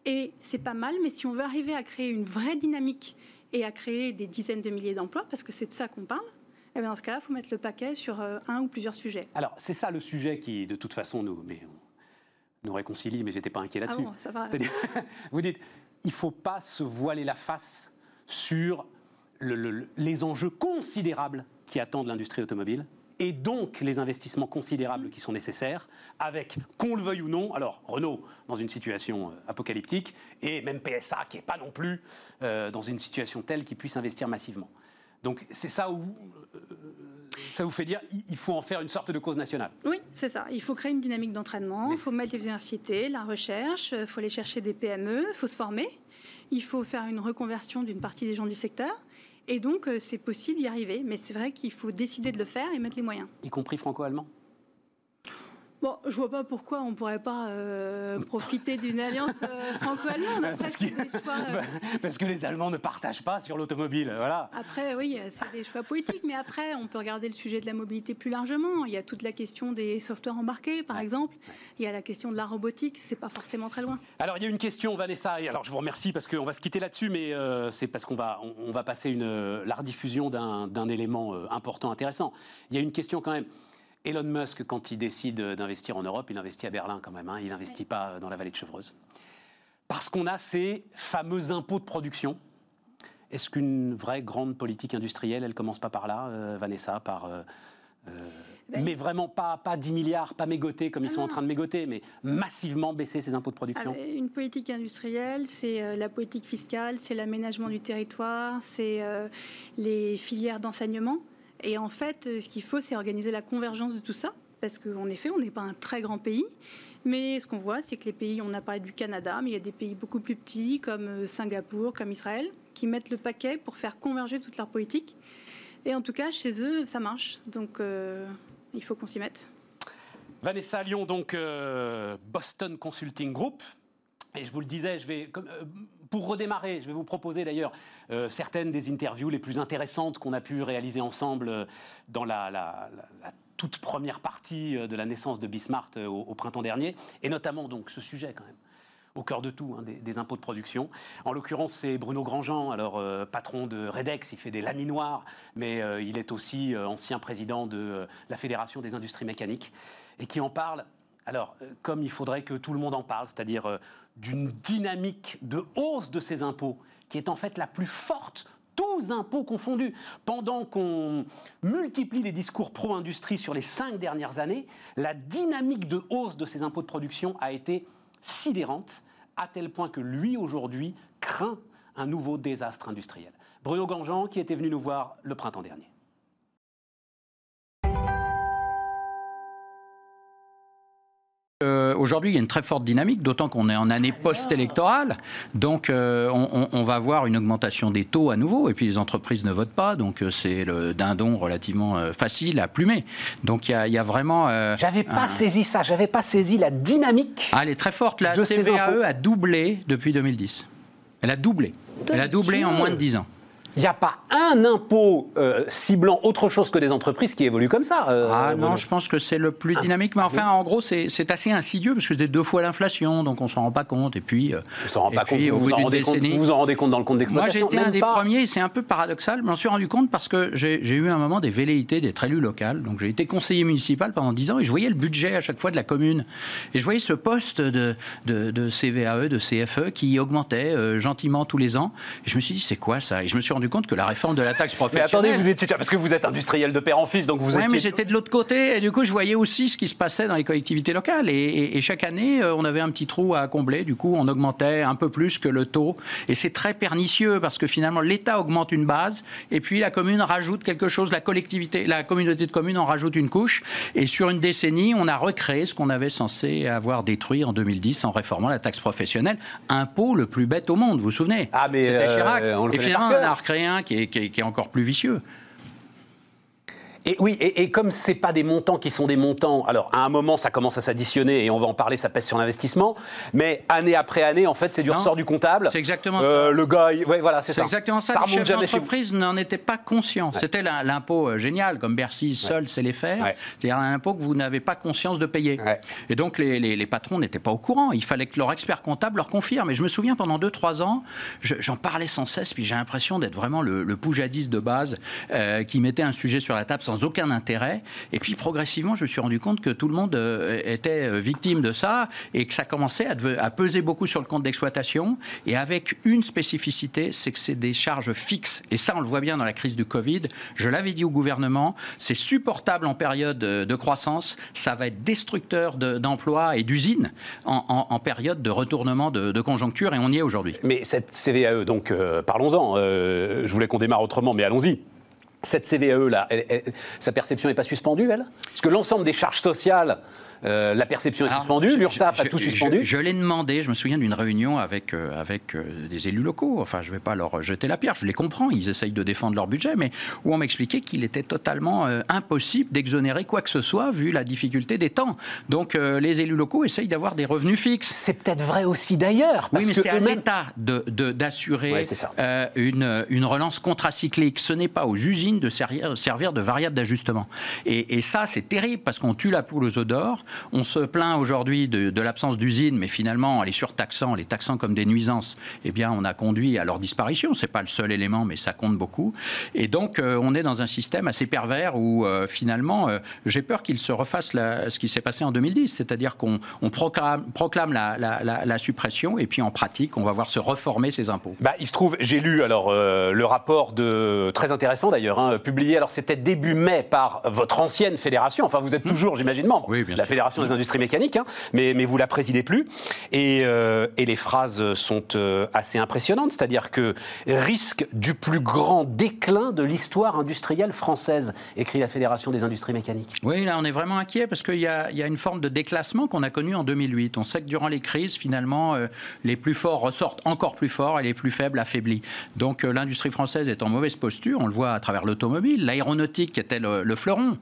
Et c'est pas mal, mais si on veut arriver à créer une vraie dynamique et à créer des dizaines de milliers d'emplois, parce que c'est de ça qu'on parle, eh bien dans ce cas-là, il faut mettre le paquet sur euh, un ou plusieurs sujets. Alors, c'est ça le sujet qui, de toute façon, nous, mais, nous réconcilie, mais j'étais pas inquiet là-dessus. Ah bon, ça va. vous dites, il ne faut pas se voiler la face sur les enjeux considérables qui attendent l'industrie automobile et donc les investissements considérables qui sont nécessaires, avec, qu'on le veuille ou non, alors Renault dans une situation euh, apocalyptique, et même PSA qui n'est pas non plus euh, dans une situation telle qu'il puisse investir massivement. Donc c'est ça où euh, ça vous fait dire il faut en faire une sorte de cause nationale. Oui, c'est ça. Il faut créer une dynamique d'entraînement, il faut mettre les universités, la recherche, il faut aller chercher des PME, il faut se former, il faut faire une reconversion d'une partie des gens du secteur. Et donc, euh, c'est possible d'y arriver. Mais c'est vrai qu'il faut décider de le faire et mettre les moyens. Y compris franco-allemand? Bon, je vois pas pourquoi on pourrait pas euh, profiter d'une alliance euh, franco-allemande. Parce, que, bah, parce que les Allemands ne partagent pas sur l'automobile, voilà. Après, oui, c'est des choix politiques, mais après, on peut regarder le sujet de la mobilité plus largement. Il y a toute la question des softwares embarqués, par exemple. Il y a la question de la robotique, c'est pas forcément très loin. Alors, il y a une question, Vanessa, et alors je vous remercie parce qu'on va se quitter là-dessus, mais euh, c'est parce qu'on va, on, va passer une, la rediffusion d'un élément important, intéressant. Il y a une question quand même. Elon Musk, quand il décide d'investir en Europe, il investit à Berlin quand même, hein. il n'investit pas dans la vallée de Chevreuse. Parce qu'on a ces fameux impôts de production. Est-ce qu'une vraie grande politique industrielle, elle commence pas par là, euh, Vanessa, par... Euh, euh, ben mais vraiment pas, pas 10 milliards, pas mégoter comme ils sont en train de mégoter, mais massivement baisser ces impôts de production? Ah, Une politique industrielle, c'est la politique fiscale, c'est l'aménagement du territoire, c'est les filières d'enseignement. Et en fait, euh, ce qu'il faut, c'est organiser la convergence de tout ça, parce qu'en effet, on n'est pas un très grand pays. Mais ce qu'on voit, c'est que les pays, on a parlé du Canada, mais il y a des pays beaucoup plus petits, comme euh, Singapour, comme Israël, qui mettent le paquet pour faire converger toute leur politique. Et en tout cas, chez eux, ça marche. Donc, euh, il faut qu'on s'y mette. Vanessa Lyon, donc Boston Consulting Group. Et je vous le disais, je vais, pour redémarrer, je vais vous proposer d'ailleurs euh, certaines des interviews les plus intéressantes qu'on a pu réaliser ensemble euh, dans la, toute première partie euh, de la naissance de Bismart au, printemps dernier, et notamment donc ce sujet quand même au cœur de tout, hein, des, impôts de production. En l'occurrence, c'est Bruno Grandjean, alors patron de Redex, il fait des laminoirs, mais il est aussi ancien président de la Fédération des industries mécaniques, et qui en parle alors, euh, comme il faudrait que tout le monde en parle, c'est-à-dire euh, d'une dynamique de hausse de ces impôts, qui est en fait la plus forte tous impôts confondus. Pendant qu'on multiplie les discours pro-industrie sur les cinq dernières années, la dynamique de hausse de ces impôts de production a été sidérante, à tel point que lui, aujourd'hui, craint un nouveau désastre industriel. Bruno Gangean, qui était venu nous voir le printemps dernier. Euh, aujourd'hui, il y a une très forte dynamique, d'autant qu'on est en année post-électorale. Donc, euh, on, va voir une augmentation des taux à nouveau. Et puis, les entreprises ne votent pas. Donc, euh, c'est le dindon relativement facile à plumer. Donc, il y a, vraiment. j'avais pas saisi ça. J'avais pas saisi la dynamique. Ah, elle est très forte. La CVAE a doublé depuis 2010. Elle a doublé. Elle a doublé en moins de 10 ans il n'y a pas un impôt euh, ciblant autre chose que des entreprises qui évoluent comme ça. Euh, ah non, je pense que c'est le plus dynamique. Mais enfin, en gros, c'est assez insidieux parce que c'est deux fois l'inflation, donc on ne s'en rend pas compte. Et puis, euh, on s'en rend pas compte. Vous vous, en vous vous en rendez compte dans le compte d'exploitation Moi, j'étais un des premiers, c'est un peu paradoxal, je m'en suis rendu compte parce que j'ai eu un moment des velléités d'être élu local. Donc j'ai été conseiller municipal pendant 10 ans et je voyais le budget à chaque fois de la commune. Et je voyais ce poste de, de, de CVAE, de CFE qui augmentait gentiment tous les ans. Et je me suis dit, c'est quoi ça? Et je me suis rendu compte que la réforme de la taxe professionnelle. Mais attendez, vous étiez parce que vous êtes industriel de père en fils, donc vous oui, mais j'étais de l'autre côté et du coup je voyais aussi ce qui se passait dans les collectivités locales et, chaque année euh, on avait un petit trou à combler. Du coup on augmentait un peu plus que le taux et c'est très pernicieux parce que finalement l'État augmente une base et puis la commune rajoute quelque chose, la collectivité, la communauté de communes en rajoute une couche et sur une décennie on a recréé ce qu'on avait censé avoir détruit en 2010 en réformant la taxe professionnelle, impôt le plus bête au monde, vous vous souvenez? Ah mais Chirac. Euh, et finalement on a recréé qui, est, encore plus vicieux. Et oui, et, et comme c'est pas des montants qui sont des montants, alors à un moment ça commence à s'additionner et on va en parler, ça pèse sur l'investissement, mais année après année, en fait, c'est du Non, ressort du comptable. c'est exactement Euh, ça. Le gars, il- ouais, voilà, c'est C'est ça. exactement ça. Ça les chefs d'entreprise n'en étaient pas conscients. C'était l'im- l'impôt euh, génial, comme Bercy seul sait les faire. Ouais. C'est-à-dire un impôt que vous n'avez pas conscience de payer. Ouais. Et donc les, les- les patrons n'étaient pas au courant. Il fallait que leur expert comptable leur confirme. Et je me souviens pendant 2-3 ans, je- j'en parlais sans cesse, puis j'ai l'impression d'être vraiment le, le poujadiste de base euh, qui mettait un sujet sur la table sans aucun intérêt. Et puis progressivement, je me suis rendu compte que tout le monde euh, était euh, victime de ça et que ça commençait à, peser beaucoup sur le compte d'exploitation. Et avec une spécificité, c'est que c'est des charges fixes. Et ça, on le voit bien dans la crise du Covid. Je l'avais dit au gouvernement, c'est supportable en période euh, de croissance, ça va être destructeur de- d'emplois et d'usines en, période de retournement de, conjoncture, et on y est aujourd'hui. Mais cette CVAE, donc parlons-en. Je voulais qu'on démarre autrement, mais allons-y. Cette elle- elle- sa perception n'est pas suspendue, elle? Parce que l'ensemble des charges sociales, euh, la perception est Alors, suspendue, l'URSSAF a tout suspendu. Je, l'ai demandé, je me souviens d'une réunion avec, euh, avec euh, des élus locaux, enfin je ne vais pas leur jeter la pierre, je les comprends, ils essayent de défendre leur budget, mais où on m'expliquait qu'il était totalement impossible d'exonérer quoi que ce soit vu la difficulté des temps. Donc les élus locaux essayent d'avoir des revenus fixes. C'est peut-être vrai aussi d'ailleurs. Oui, parce mais que c'est à l'État d'assurer Ouais, une, une relance contracyclique. Ce n'est pas aux usines de servir, servir de variable d'ajustement. Et, et ça, c'est terrible parce qu'on tue la poule aux œufs d'or. On se plaint aujourd'hui de, de l'absence d'usines, mais finalement, en les surtaxant, en les taxant comme des nuisances, eh bien, on a conduit à leur disparition. C'est pas le seul élément, mais ça compte beaucoup. Et donc, euh, on est dans un système assez pervers où euh, finalement, euh, j'ai peur qu'il se refasse la- ce qui s'est passé en 2010, c'est-à-dire qu'on on proclame, proclame la, la- la- la suppression et puis en pratique, on va voir se reformer ces impôts. Bah, il se trouve, j'ai lu alors le rapport de très intéressant d'ailleurs, hein, publié. Alors c'était début mai par votre ancienne fédération. Enfin, vous êtes toujours, j'imagine, membre. Oui, bien la sûr. Fédération des industries mécaniques, hein, mais mais vous la présidez plus. Et, euh, les phrases sont euh, assez impressionnantes, c'est-à-dire que risque du plus grand déclin de l'histoire industrielle française, écrit la fédération des industries mécaniques. Oui, là, on est vraiment inquiet parce qu'il y, a une forme de déclassement qu'on a connu en 2008. On sait que durant les crises, finalement, euh, les plus forts ressortent encore plus forts et les plus faibles affaiblis. Donc, l'industrie française est en mauvaise posture. On le voit à travers l'automobile. L'aéronautique était le fleuron.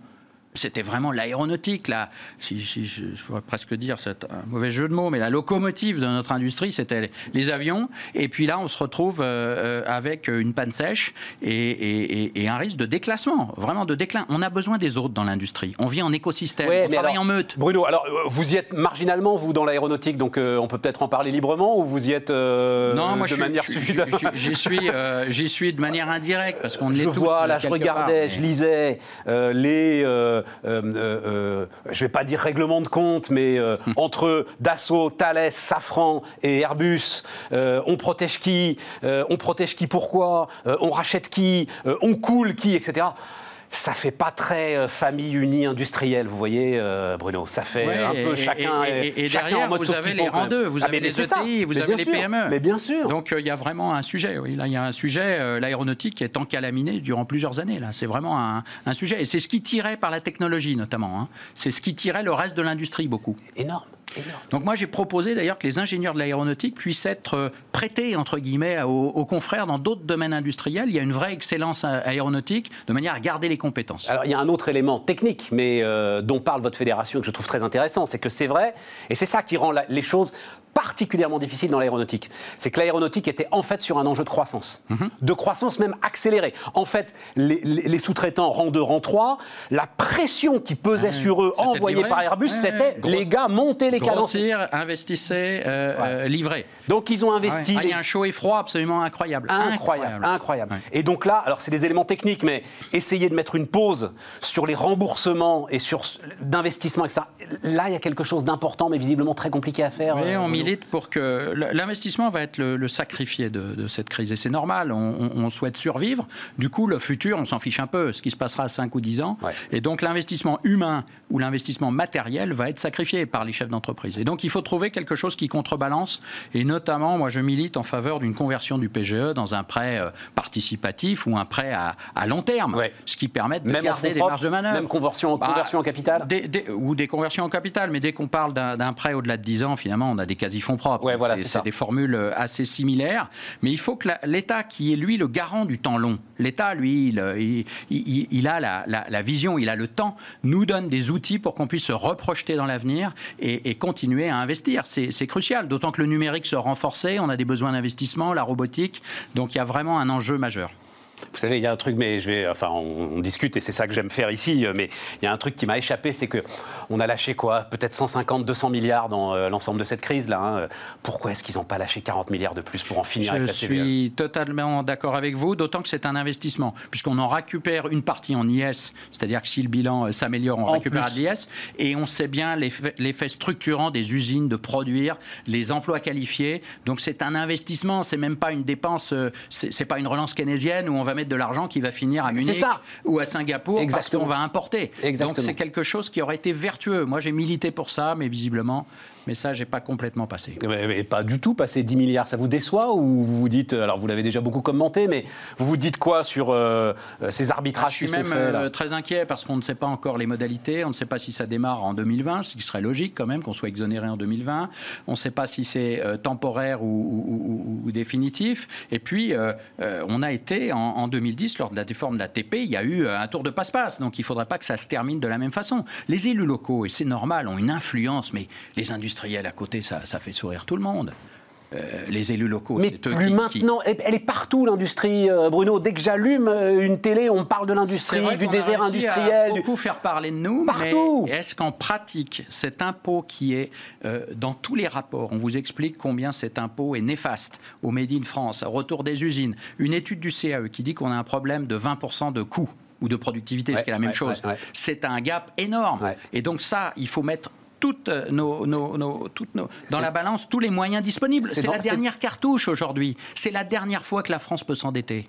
C'était vraiment l'aéronautique, là. Si, si- je, je pourrais presque dire, c'est un mauvais jeu de mots, mais la locomotive de notre industrie, c'était les, les avions. Et puis là, on se retrouve euh, euh, avec une panne sèche et, et- et- et un risque de déclassement, vraiment de déclin. On a besoin des autres dans l'industrie. On vit en écosystème, Ouais, on travaille alors, en meute. Bruno, alors euh, vous y êtes marginalement, vous, dans l'aéronautique, donc euh, on peut peut-être en parler librement, ou vous y êtes euh, non, moi, de je suis- manière je suis- suffisamment je- J'y suis, j'y suis de manière indirecte parce qu'on Je l'est tous. vois, euh, là, je regardais, part, je lisais les, euh, euh, euh, je vais pas dire règlement de compte, mais Hum. entre Dassault, Thales, Safran et Airbus, on protège qui On protège qui Pourquoi On rachète qui On coule qui Etc. Ça fait pas très euh, famille unie industrielle, vous voyez, euh, Bruno. Ça fait Ouais, un peu et- chacun. et- et- et chacun derrière, en mode vous avez les même. rang-deux, vous Ah, avez les. ETI, vous Mais avez les sûr. PME. Mais bien sûr. Donc euh, il y a vraiment un sujet. Oui. Là, il y a un sujet, euh, l'aéronautique qui est encalaminé durant plusieurs années. Là, c'est vraiment un, un sujet. Et c'est ce qui tirait par la technologie notamment. hein. C'est ce qui tirait le reste de l'industrie beaucoup. énorme. Donc moi j'ai proposé d'ailleurs que les ingénieurs de l'aéronautique puissent être euh, prêtés entre guillemets aux, aux confrères dans d'autres domaines industriels. Il y a une vraie excellence aéronautique de manière à garder les compétences. Alors il y a un autre élément technique, mais euh, dont parle votre fédération que je trouve très intéressant, c'est que c'est vrai, et c'est ça qui rend la- les choses particulièrement difficiles dans l'aéronautique. C'est que l'aéronautique était en fait sur un enjeu de croissance, Mhm. de croissance même accélérée. En fait, les, les- les sous-traitants rang 2, rang 3, la pression qui pesait Ouais, sur eux, envoyée par Airbus, c'était les gars monter les Grossir, investissez, euh, euh, livrez. Donc ils ont investi. ouais. Ah, il y a un chaud et froid absolument incroyable. Incroyable, incroyable. Ouais. Et donc là, alors c'est des éléments techniques, mais essayer de mettre une pause sur les remboursements et sur d'investissement, etc. Là, il y a quelque chose d'important, mais visiblement très compliqué à faire. Oui, euh, on Bruno. milite pour que l'investissement va être le, le sacrifié de, de cette crise. Et c'est normal, on, on- souhaite survivre. Du coup, le futur, on s'en fiche un peu, ce qui se passera à 5 ou 10 ans. Et donc l'investissement humain ou l'investissement matériel va être sacrifié par les chefs d'entreprise. Entreprises. Et donc il faut trouver quelque chose qui contrebalance. Et notamment, moi je milite en faveur d'une conversion du PGE dans un prêt euh, participatif ou un prêt à, long terme, ce qui permet de garder des marges de manœuvre. Même conversion, bah, conversion en capital Ou des conversions en capital, mais dès qu'on parle d'un prêt au-delà de 10 ans, finalement, on a des quasi-fonds propres. Ouais, voilà, c'est des formules euh, assez similaires. Mais il faut que l'État, qui est lui le garant du temps long, l'État, lui, il, il, a la, la, vision, il a le temps, nous donne des outils pour qu'on puisse se reprojeter dans l'avenir et, continuer à investir. C'est crucial, d'autant que le numérique se renforcer, on a des besoins d'investissement, la robotique, donc il y a vraiment un enjeu majeur. Vous savez, il y a un truc, mais je vais, enfin, on, discute et c'est ça que j'aime faire ici. Mais il y a un truc qui m'a échappé, c'est que on a lâché quoi? Peut-être 150, 200 milliards dans euh, l'ensemble de cette crise là. Hein. Pourquoi est-ce qu'ils n'ont pas lâché 40 milliards de plus pour en finir avec la Je suis totalement d'accord avec vous, d'autant que c'est un investissement, puisqu'on en récupère une partie en IS, c'est-à-dire que si le bilan euh, s'améliore, on récupère de l'IS, et on sait bien l'effet structurant des usines de produire, les emplois qualifiés. Donc c'est un investissement, c'est même pas une dépense, euh, c'est pas une relance keynésienne où on va mettre de l'argent qui va finir à Munich ou à Singapour parce qu'on va importer. Donc c'est quelque chose qui aurait été vertueux. Moi j'ai milité pour ça, mais visiblement ça, j'ai pas complètement passé. Mais, pas du tout passé 10 milliards. Ça vous déçoit ou vous vous dites, alors vous l'avez déjà beaucoup commenté, mais vous vous dites quoi sur euh, ces arbitrages ah, Je suis même euh, très inquiet parce qu'on ne sait pas encore les modalités. On ne sait pas si ça démarre en 2020, ce qui serait logique quand même qu'on soit exonéré en 2020. On ne sait pas si c'est euh, temporaire ou, définitif. Et puis, on a été en, 2010, lors de la déforme de la TP, il y a eu un tour de passe-passe. Donc il ne faudrait pas que ça se termine de la même façon. Les élus locaux, et c'est normal, ont une influence, mais les industries industrielle à côté, ça, ça fait sourire tout le monde. Euh, les élus locaux. Mais plus maintenant, elle est partout l'industrie, euh, Bruno. Dès que j'allume euh, une télé, on parle de l'industrie, du désert industriel. On beaucoup faire parler de nous, partout. est-ce qu'en pratique, cet impôt qui est dans tous les rapports, on vous explique combien cet impôt est néfaste au Made in France, au retour des usines. Une étude du CAE qui dit qu'on a un problème de 20% de coût ou de productivité, ce qui est la même chose. C'est un gap énorme. Et donc ça, il faut mettre toutes nos, nos, toutes nos, dans la balance tous les moyens disponibles. C'est la dernière cartouche aujourd'hui. C'est la dernière fois que la France peut s'endetter.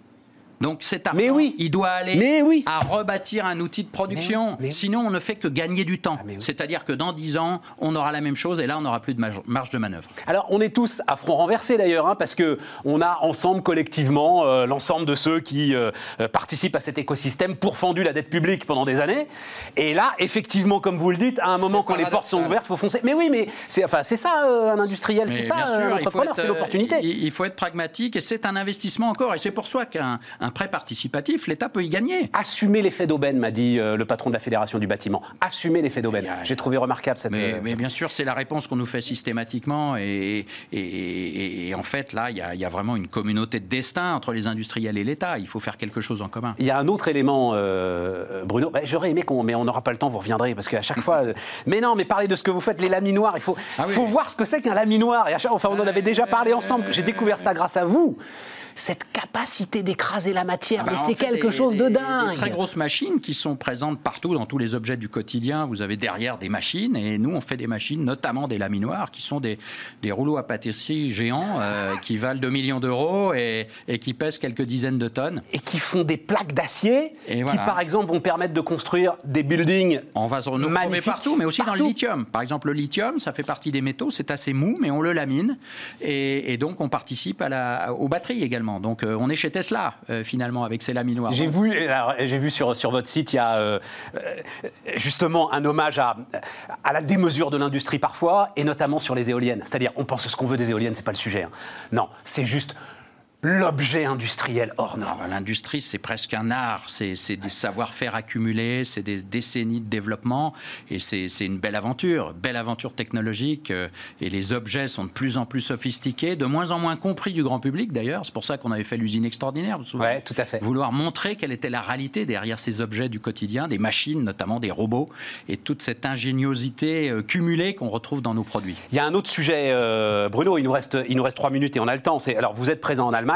Donc cet argent, oui. il doit aller oui. à rebâtir un outil de production. Sinon, on ne fait que gagner du temps. Ah, C'est-à-dire que dans 10 ans, on aura la même chose et là, on n'aura plus de marge de manœuvre. Alors, on est tous à front renversé d'ailleurs, hein, parce que on a ensemble, collectivement, euh, l'ensemble de ceux qui euh, euh, participent à cet écosystème pourfendu la dette publique pendant des années. Et là, effectivement, comme vous le dites, à un moment quand les portes sont ouvertes, il faut foncer. Mais oui, mais c'est enfin, ça un industriel, c'est ça un entrepreneur, c'est l'opportunité. Il, faut être pragmatique et c'est un investissement encore. Et c'est pour ça qu'un un prêt participatif, l'État peut y gagner. Assumer l'effet d'aubaine, m'a dit euh, le patron de la Fédération du bâtiment. Assumer l'effet d'aubaine. J'ai trouvé remarquable cette. Mais, euh, mais bien sûr, c'est la réponse qu'on nous fait systématiquement. Et, et, en fait, là, il y, a vraiment une communauté de destin entre les industriels et l'État. Il faut faire quelque chose en commun. Il y a un autre élément, euh, Bruno. Bah, j'aurais aimé qu'on. Mais on n'aura pas le temps, vous reviendrez. Parce qu'à chaque fois. mais non, mais parlez de ce que vous faites, les laminoirs. Il faut, ah faut voir ce que c'est qu'un laminoir. Et à chaque... Enfin, on en avait déjà parlé ensemble. J'ai découvert ça grâce à vous cette capacité d'écraser la matière, ah mais bah, c'est quelque chose de dingue. Des très grosses machines qui sont présentes partout dans tous les objets du quotidien. Vous avez derrière des machines et nous on fait des machines, notamment des laminoirs, qui sont des, des rouleaux à pâtisserie géants euh, qui valent 2 millions d'euros et, et, qui pèsent quelques dizaines de tonnes. Et qui font des plaques d'acier qui par exemple vont permettre de construire des buildings. On va se retrouver partout, mais aussi dans le lithium. Par exemple, le lithium, ça fait partie des métaux, c'est assez mou, mais on le lamine et, et donc on participe à la, aux batteries également. Donc euh, on est chez Tesla euh, finalement avec ces. J'ai vu, j'ai vu sur, votre site, il y a euh, justement un hommage à, la démesure de l'industrie parfois, et notamment sur les éoliennes. C'est-à-dire, on pense ce qu'on veut des éoliennes, c'est pas le sujet. Hein. Non, c'est juste l'objet industriel hors norme. L'industrie, c'est presque un art, c'est des savoir-faire accumulés, c'est des décennies de développement, et c'est une belle aventure, belle aventure technologique, euh, et les objets sont de plus en plus sophistiqués, de moins en moins compris du grand public d'ailleurs, c'est pour ça qu'on avait fait l'usine extraordinaire, vous Oui, tout à fait. Vouloir montrer quelle était la réalité derrière ces objets du quotidien, des machines, notamment des robots, et toute cette ingéniosité euh, cumulée qu'on retrouve dans nos produits. Il y a un autre sujet, euh, Bruno, il nous, reste, il nous reste trois minutes et on a le temps, alors vous êtes présent en Allemagne,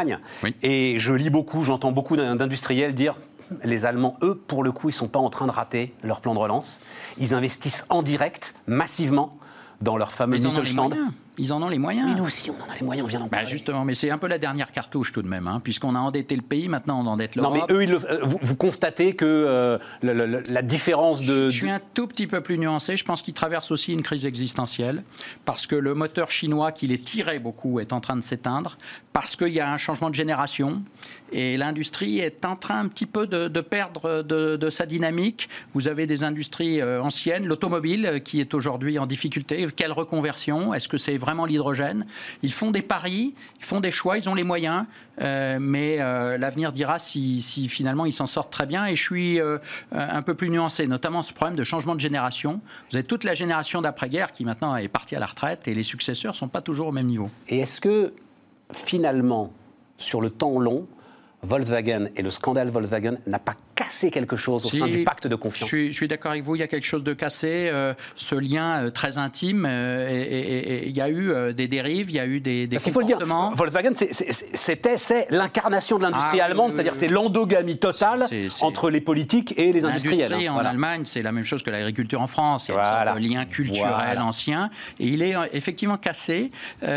et je lis beaucoup, j'entends beaucoup d'industriels dire les Allemands, eux, pour le coup, ils ne sont pas en train de rater leur plan de relance. Ils investissent en direct, massivement, dans leur fameux Mittelstand. Ils en ont les moyens. Mais nous aussi, on en a les moyens, on vient d'en Bah, parler. justement, mais c'est un peu la dernière cartouche tout de même, hein, puisqu'on a endetté le pays, maintenant on endette Non, l'Europe. mais eux, ils le- euh, vous, vous constatez que euh, la différence de. Je suis un tout petit peu plus nuancé. Je pense qu'ils traversent aussi une crise existentielle parce que le moteur chinois qui les tirait beaucoup est en train de s'éteindre, parce qu'il y a un changement de génération et l'industrie est en train un petit peu de, de perdre de, de sa dynamique. Vous avez des industries euh, anciennes, l'automobile qui est aujourd'hui en difficulté. Quelle reconversion? Est-ce que c'est vraiment l'hydrogène Ils font des paris, ils font des choix, ils ont les moyens, euh, mais euh, l'avenir dira si, finalement ils s'en sortent très bien. Et je suis euh, un peu plus nuancé, notamment ce problème de changement de génération. Vous avez toute la génération d'après-guerre qui maintenant est partie à la retraite et les successeurs ne sont pas toujours au même niveau. Et est-ce que finalement, sur le temps long, Volkswagen et le scandale Volkswagen n'a pas cassé quelque chose au Si, sein du pacte de confiance je suis d'accord avec vous, il y a quelque chose de cassé, euh, ce lien euh, très intime, euh, et, et- et il y a eu des dérives, il y a eu des, des Parce qu'il faut le dire, comportements. Volkswagen, c'était, c'est l'incarnation de l'industrie Ah, allemande, c'est-à-dire c'est l'endogamie totale entre les politiques et les industriels. L'industrie hein, en voilà. Allemagne, c'est la même chose que l'agriculture en France. Il y a Voilà. de lien culturel Voilà. ancien. Et il est effectivement cassé.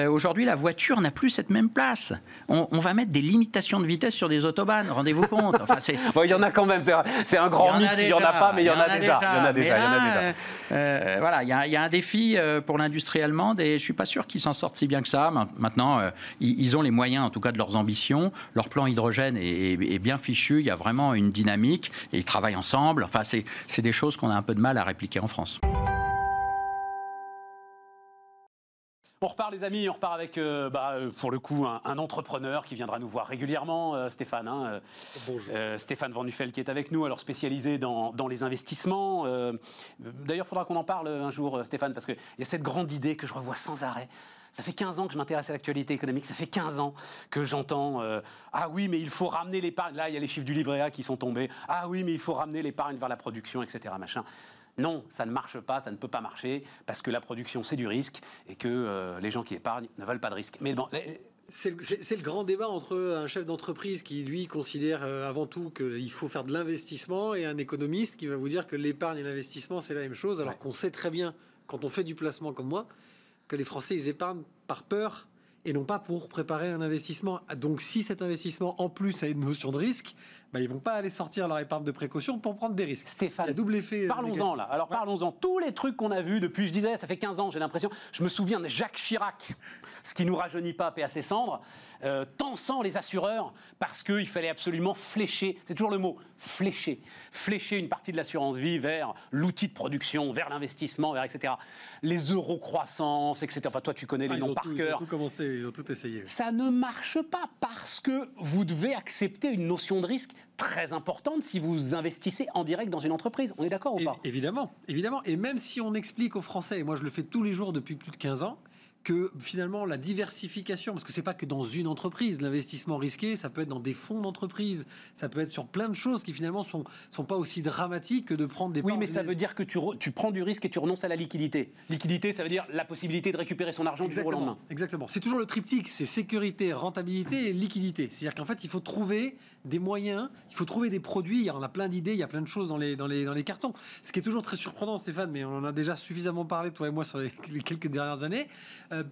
Aujourd'hui, la voiture n'a plus cette même place. On, on va mettre des limitations de vitesse sur des autobahnes. Rendez-vous compte. Enfin, c'est, Bon, il y en a quand même, c'est un, c'est un grand mythe, il n'y en a pas, mais il y en a déjà. Il y en a déjà, euh, euh, voilà, il y, a- il y a un défi euh, pour l'industrie allemande et je suis pas sûr qu'ils s'en sortent si bien que ça. Ma- Maintenant, euh, ils, ont les moyens, en tout cas, de leurs ambitions. Leur plan hydrogène est, est- est bien fichu. Il y a vraiment une dynamique et ils travaillent ensemble. Enfin, c'est des choses qu'on a un peu de mal à répliquer en France. On repart les amis, on repart avec, euh, bah, euh, pour le coup, un, un entrepreneur qui viendra nous voir régulièrement, euh, Stéphane. hein, Bonjour. Stéphane Van Nuffel qui est avec nous, alors spécialisé dans, dans les investissements. D'ailleurs, il faudra qu'on en parle un jour, Stéphane, parce qu'il y a cette grande idée que je revois sans arrêt. Ça fait 15 ans que je m'intéresse à l'actualité économique, ça fait 15 ans que j'entends euh, Ah oui, mais il faut ramener l'épargne. Là, il y a les chiffres du livret A qui sont tombés. Ah oui, mais il faut ramener l'épargne vers la production, etc. Machin. Non, ça ne marche pas, ça ne peut pas marcher, parce que la production, c'est du risque, et que euh, les gens qui épargnent ne veulent pas de risque. Mais bon, les- C'est le, grand débat entre un chef d'entreprise qui, lui, considère euh, avant tout qu'il faut faire de l'investissement et un économiste qui va vous dire que l'épargne et l'investissement, c'est la même chose, alors Ouais. qu'on sait très bien, quand on fait du placement comme moi, que les Français, ils épargnent par peur et non pas pour préparer un investissement. Donc, si cet investissement, en plus, a une notion de risque, bah, ils vont pas aller sortir leur épargne de précaution pour prendre des risques. Stéphane, Il y a double effet. euh, Parlons-en là. Alors parlons-en. Tous les trucs qu'on a vus depuis, je disais, ça fait 15 ans, j'ai l'impression. Je me souviens de Jacques Chirac, ce qui nous rajeunit pas, paix à ses cendres, euh, tensant les assureurs parce qu'il fallait absolument flécher, c'est toujours le mot, flécher, flécher une partie de l'assurance vie vers l'outil de production, vers l'investissement, vers etc. Les euros croissance, etc. Enfin, toi, tu connais Ah, les noms par tout, ils cœur. ont tout commencé, ils ont tout essayé. Ça ne marche pas parce que vous devez accepter une notion de risque très importante si vous investissez en direct dans une entreprise. On est d'accord ou pas? Évidemment, évidemment. Et même si on explique aux Français, et moi je le fais tous les jours depuis plus de 15 ans, que finalement la diversification, parce que c'est pas que dans une entreprise, l'investissement risqué, ça peut être dans des fonds d'entreprise, ça peut être sur plein de choses qui finalement sont sont pas aussi dramatiques que de prendre des Oui, mais ça veut dire que tu, re- tu prends du risque et tu renonces à la liquidité. Liquidité, ça veut dire la possibilité de récupérer son argent du jour au lendemain. exactement. C'est toujours le triptyque, c'est sécurité, rentabilité et liquidité. C'est-à-dire qu'en fait, il faut trouver des moyens, il faut trouver des produits. Il y en a plein d'idées, il y a plein de choses dans les, dans les, dans les cartons. Ce qui est toujours très surprenant, Stéphane, mais on en a déjà suffisamment parlé, toi et moi, sur les, les quelques dernières années. Euh,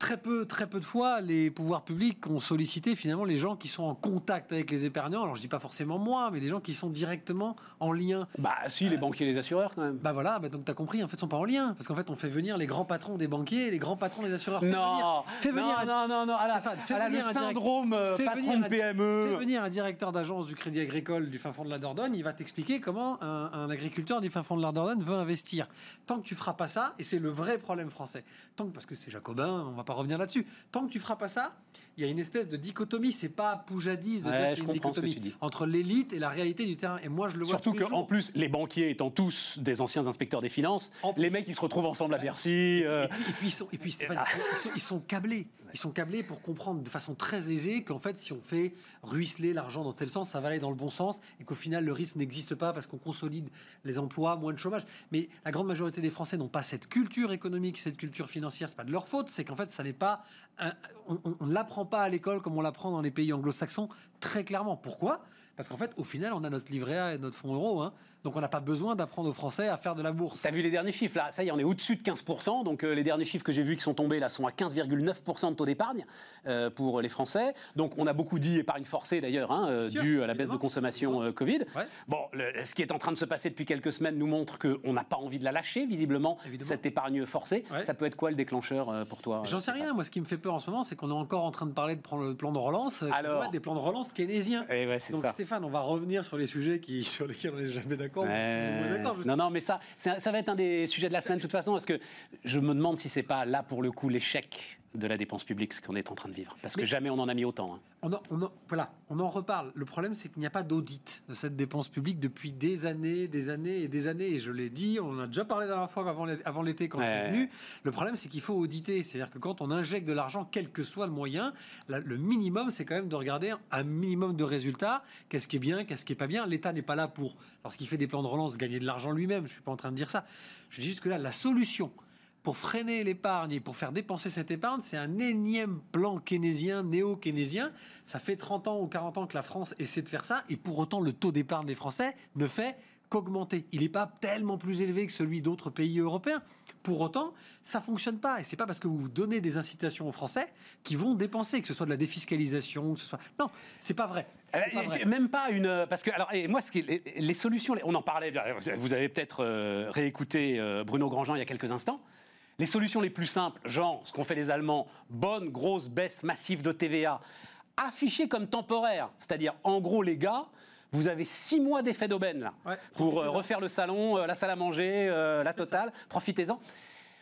Très peu, très peu de fois, les pouvoirs publics ont sollicité finalement les gens qui sont en contact avec les épargnants. Alors je dis pas forcément moi, mais des gens qui sont directement en lien Bah si, les banquiers et les assureurs quand même. bah voilà, bah donc t'as compris, en fait, ils sont pas en lien. Parce qu'en fait, on fait venir les grands patrons des banquiers et les grands patrons des assureurs. Fais venir- Non, fais venir un- non, non, non, ah là, Stéphane, fais ah là, venir le un direct- syndrome euh, fais patron venir de PME. Fais venir un directeur d'agence du Crédit Agricole du fin fond de la Dordogne, il va t'expliquer comment un, un agriculteur du fin fond de la Dordogne veut investir. Tant que tu feras pas ça, et c'est le vrai problème français, tant que, parce que c'est jacobin, on va pas revenir là-dessus, tant que tu feras pas ça, il y a une espèce de dichotomie, c'est pas poujadis de Ouais, dire qu'il y je a une comprends ce que dichotomie entre l'élite et la réalité du terrain. Et moi, je le vois Surtout qu'en plus, les banquiers étant tous des anciens inspecteurs des finances, En plus. les mecs ils se retrouvent ensemble à Bercy. euh, Et puis, et puis ils sont, et puis Stéphane, ils sont, ils sont- ils sont câblés. Ils sont câblés pour comprendre de façon très aisée qu'en fait, si on fait ruisseler l'argent dans tel sens, ça va aller dans le bon sens et qu'au final, le risque n'existe pas parce qu'on consolide les emplois, moins de chômage. Mais la grande majorité des Français n'ont pas cette culture économique, cette culture financière. C'est pas de leur faute. C'est qu'en fait, ça n'est pas. On ne l'apprend pas à l'école comme on l'apprend dans les pays anglo-saxons, très clairement. Pourquoi? Parce qu'en fait, au final, on a notre livret A et notre fonds euro. hein. Donc on n'a pas besoin d'apprendre aux Français à faire de la bourse. Tu as vu les derniers chiffres là? Ça y est, on est au-dessus de 15%. Donc euh, les derniers chiffres que j'ai vus qui sont tombés là sont à 15,9% de taux d'épargne euh, pour les Français. Donc on a beaucoup dit épargne forcée d'ailleurs, hein, euh, due à la baisse de consommation euh, Covid. Ouais. Bon, le- ce qui est en train de se passer depuis quelques semaines nous montre qu'on n'a pas envie de la lâcher, visiblement, Évidemment. cette épargne forcée. Ouais. Ça peut être quoi le déclencheur pour toi J'en sais rien. Moi, ce qui me fait peur en ce moment, c'est qu'on est encore en train de parler de prendre le plan de relance. Alors des plans de relance keynésiens. Eh ouais, Donc ça. Stéphane, on va revenir sur les sujets qui, sur lesquels on n'est jamais d'accord. D'accord. Non, non, mais ça, ça va être un des sujets de la semaine de toute façon, parce que je me demande si c'est pas là pour le coup l'échec de la dépense publique ce qu'on est en train de vivre, parce que Mais- jamais on en a mis autant. hein. On en, on en- voilà, on en reparle. Le problème, c'est qu'il n'y a pas d'audit de cette dépense publique depuis des années, des années et des années. Et je l'ai dit, on en a déjà parlé la dernière fois avant l'é- avant l'été quand je Ouais. suis venu. Le problème, c'est qu'il faut auditer. C'est-à-dire que quand on injecte de l'argent, quel que soit le moyen, la- le minimum, c'est quand même de regarder un minimum de résultats. Qu'est-ce qui est bien, qu'est-ce qui est pas bien? L'État n'est pas là pour, lorsqu'il fait des plans de relance, gagner de l'argent lui-même. Je suis pas en train de dire ça. Je dis juste que là, la solution pour freiner l'épargne et pour faire dépenser cette épargne, c'est un énième plan keynésien, néo-keynésien. Ça fait 30 ans ou 40 ans que la France essaie de faire ça, et pour autant, le taux d'épargne des Français ne fait qu'augmenter. Il n'est pas tellement plus élevé que celui d'autres pays européens. Pour autant, ça fonctionne pas. Et c'est pas parce que vous donnez des incitations aux Français qui vont dépenser, que ce soit de la défiscalisation, que ce soit. Non, c'est pas vrai. C'est pas Euh, vrai. Même pas une. Parce que, alors, et moi, ce qui, les, les solutions, on en parlait, vous avez peut-être euh, réécouté euh, Bruno Grandjean il y a quelques instants. Les solutions les plus simples, genre ce qu'ont fait les Allemands, bonne grosse baisse massive de TVA, affichée comme temporaire, c'est-à-dire en gros, les gars, vous avez six mois d'effet d'aubaine là, Ouais, pour euh, refaire le salon, euh, la salle à manger, euh, la totale, profitez-en.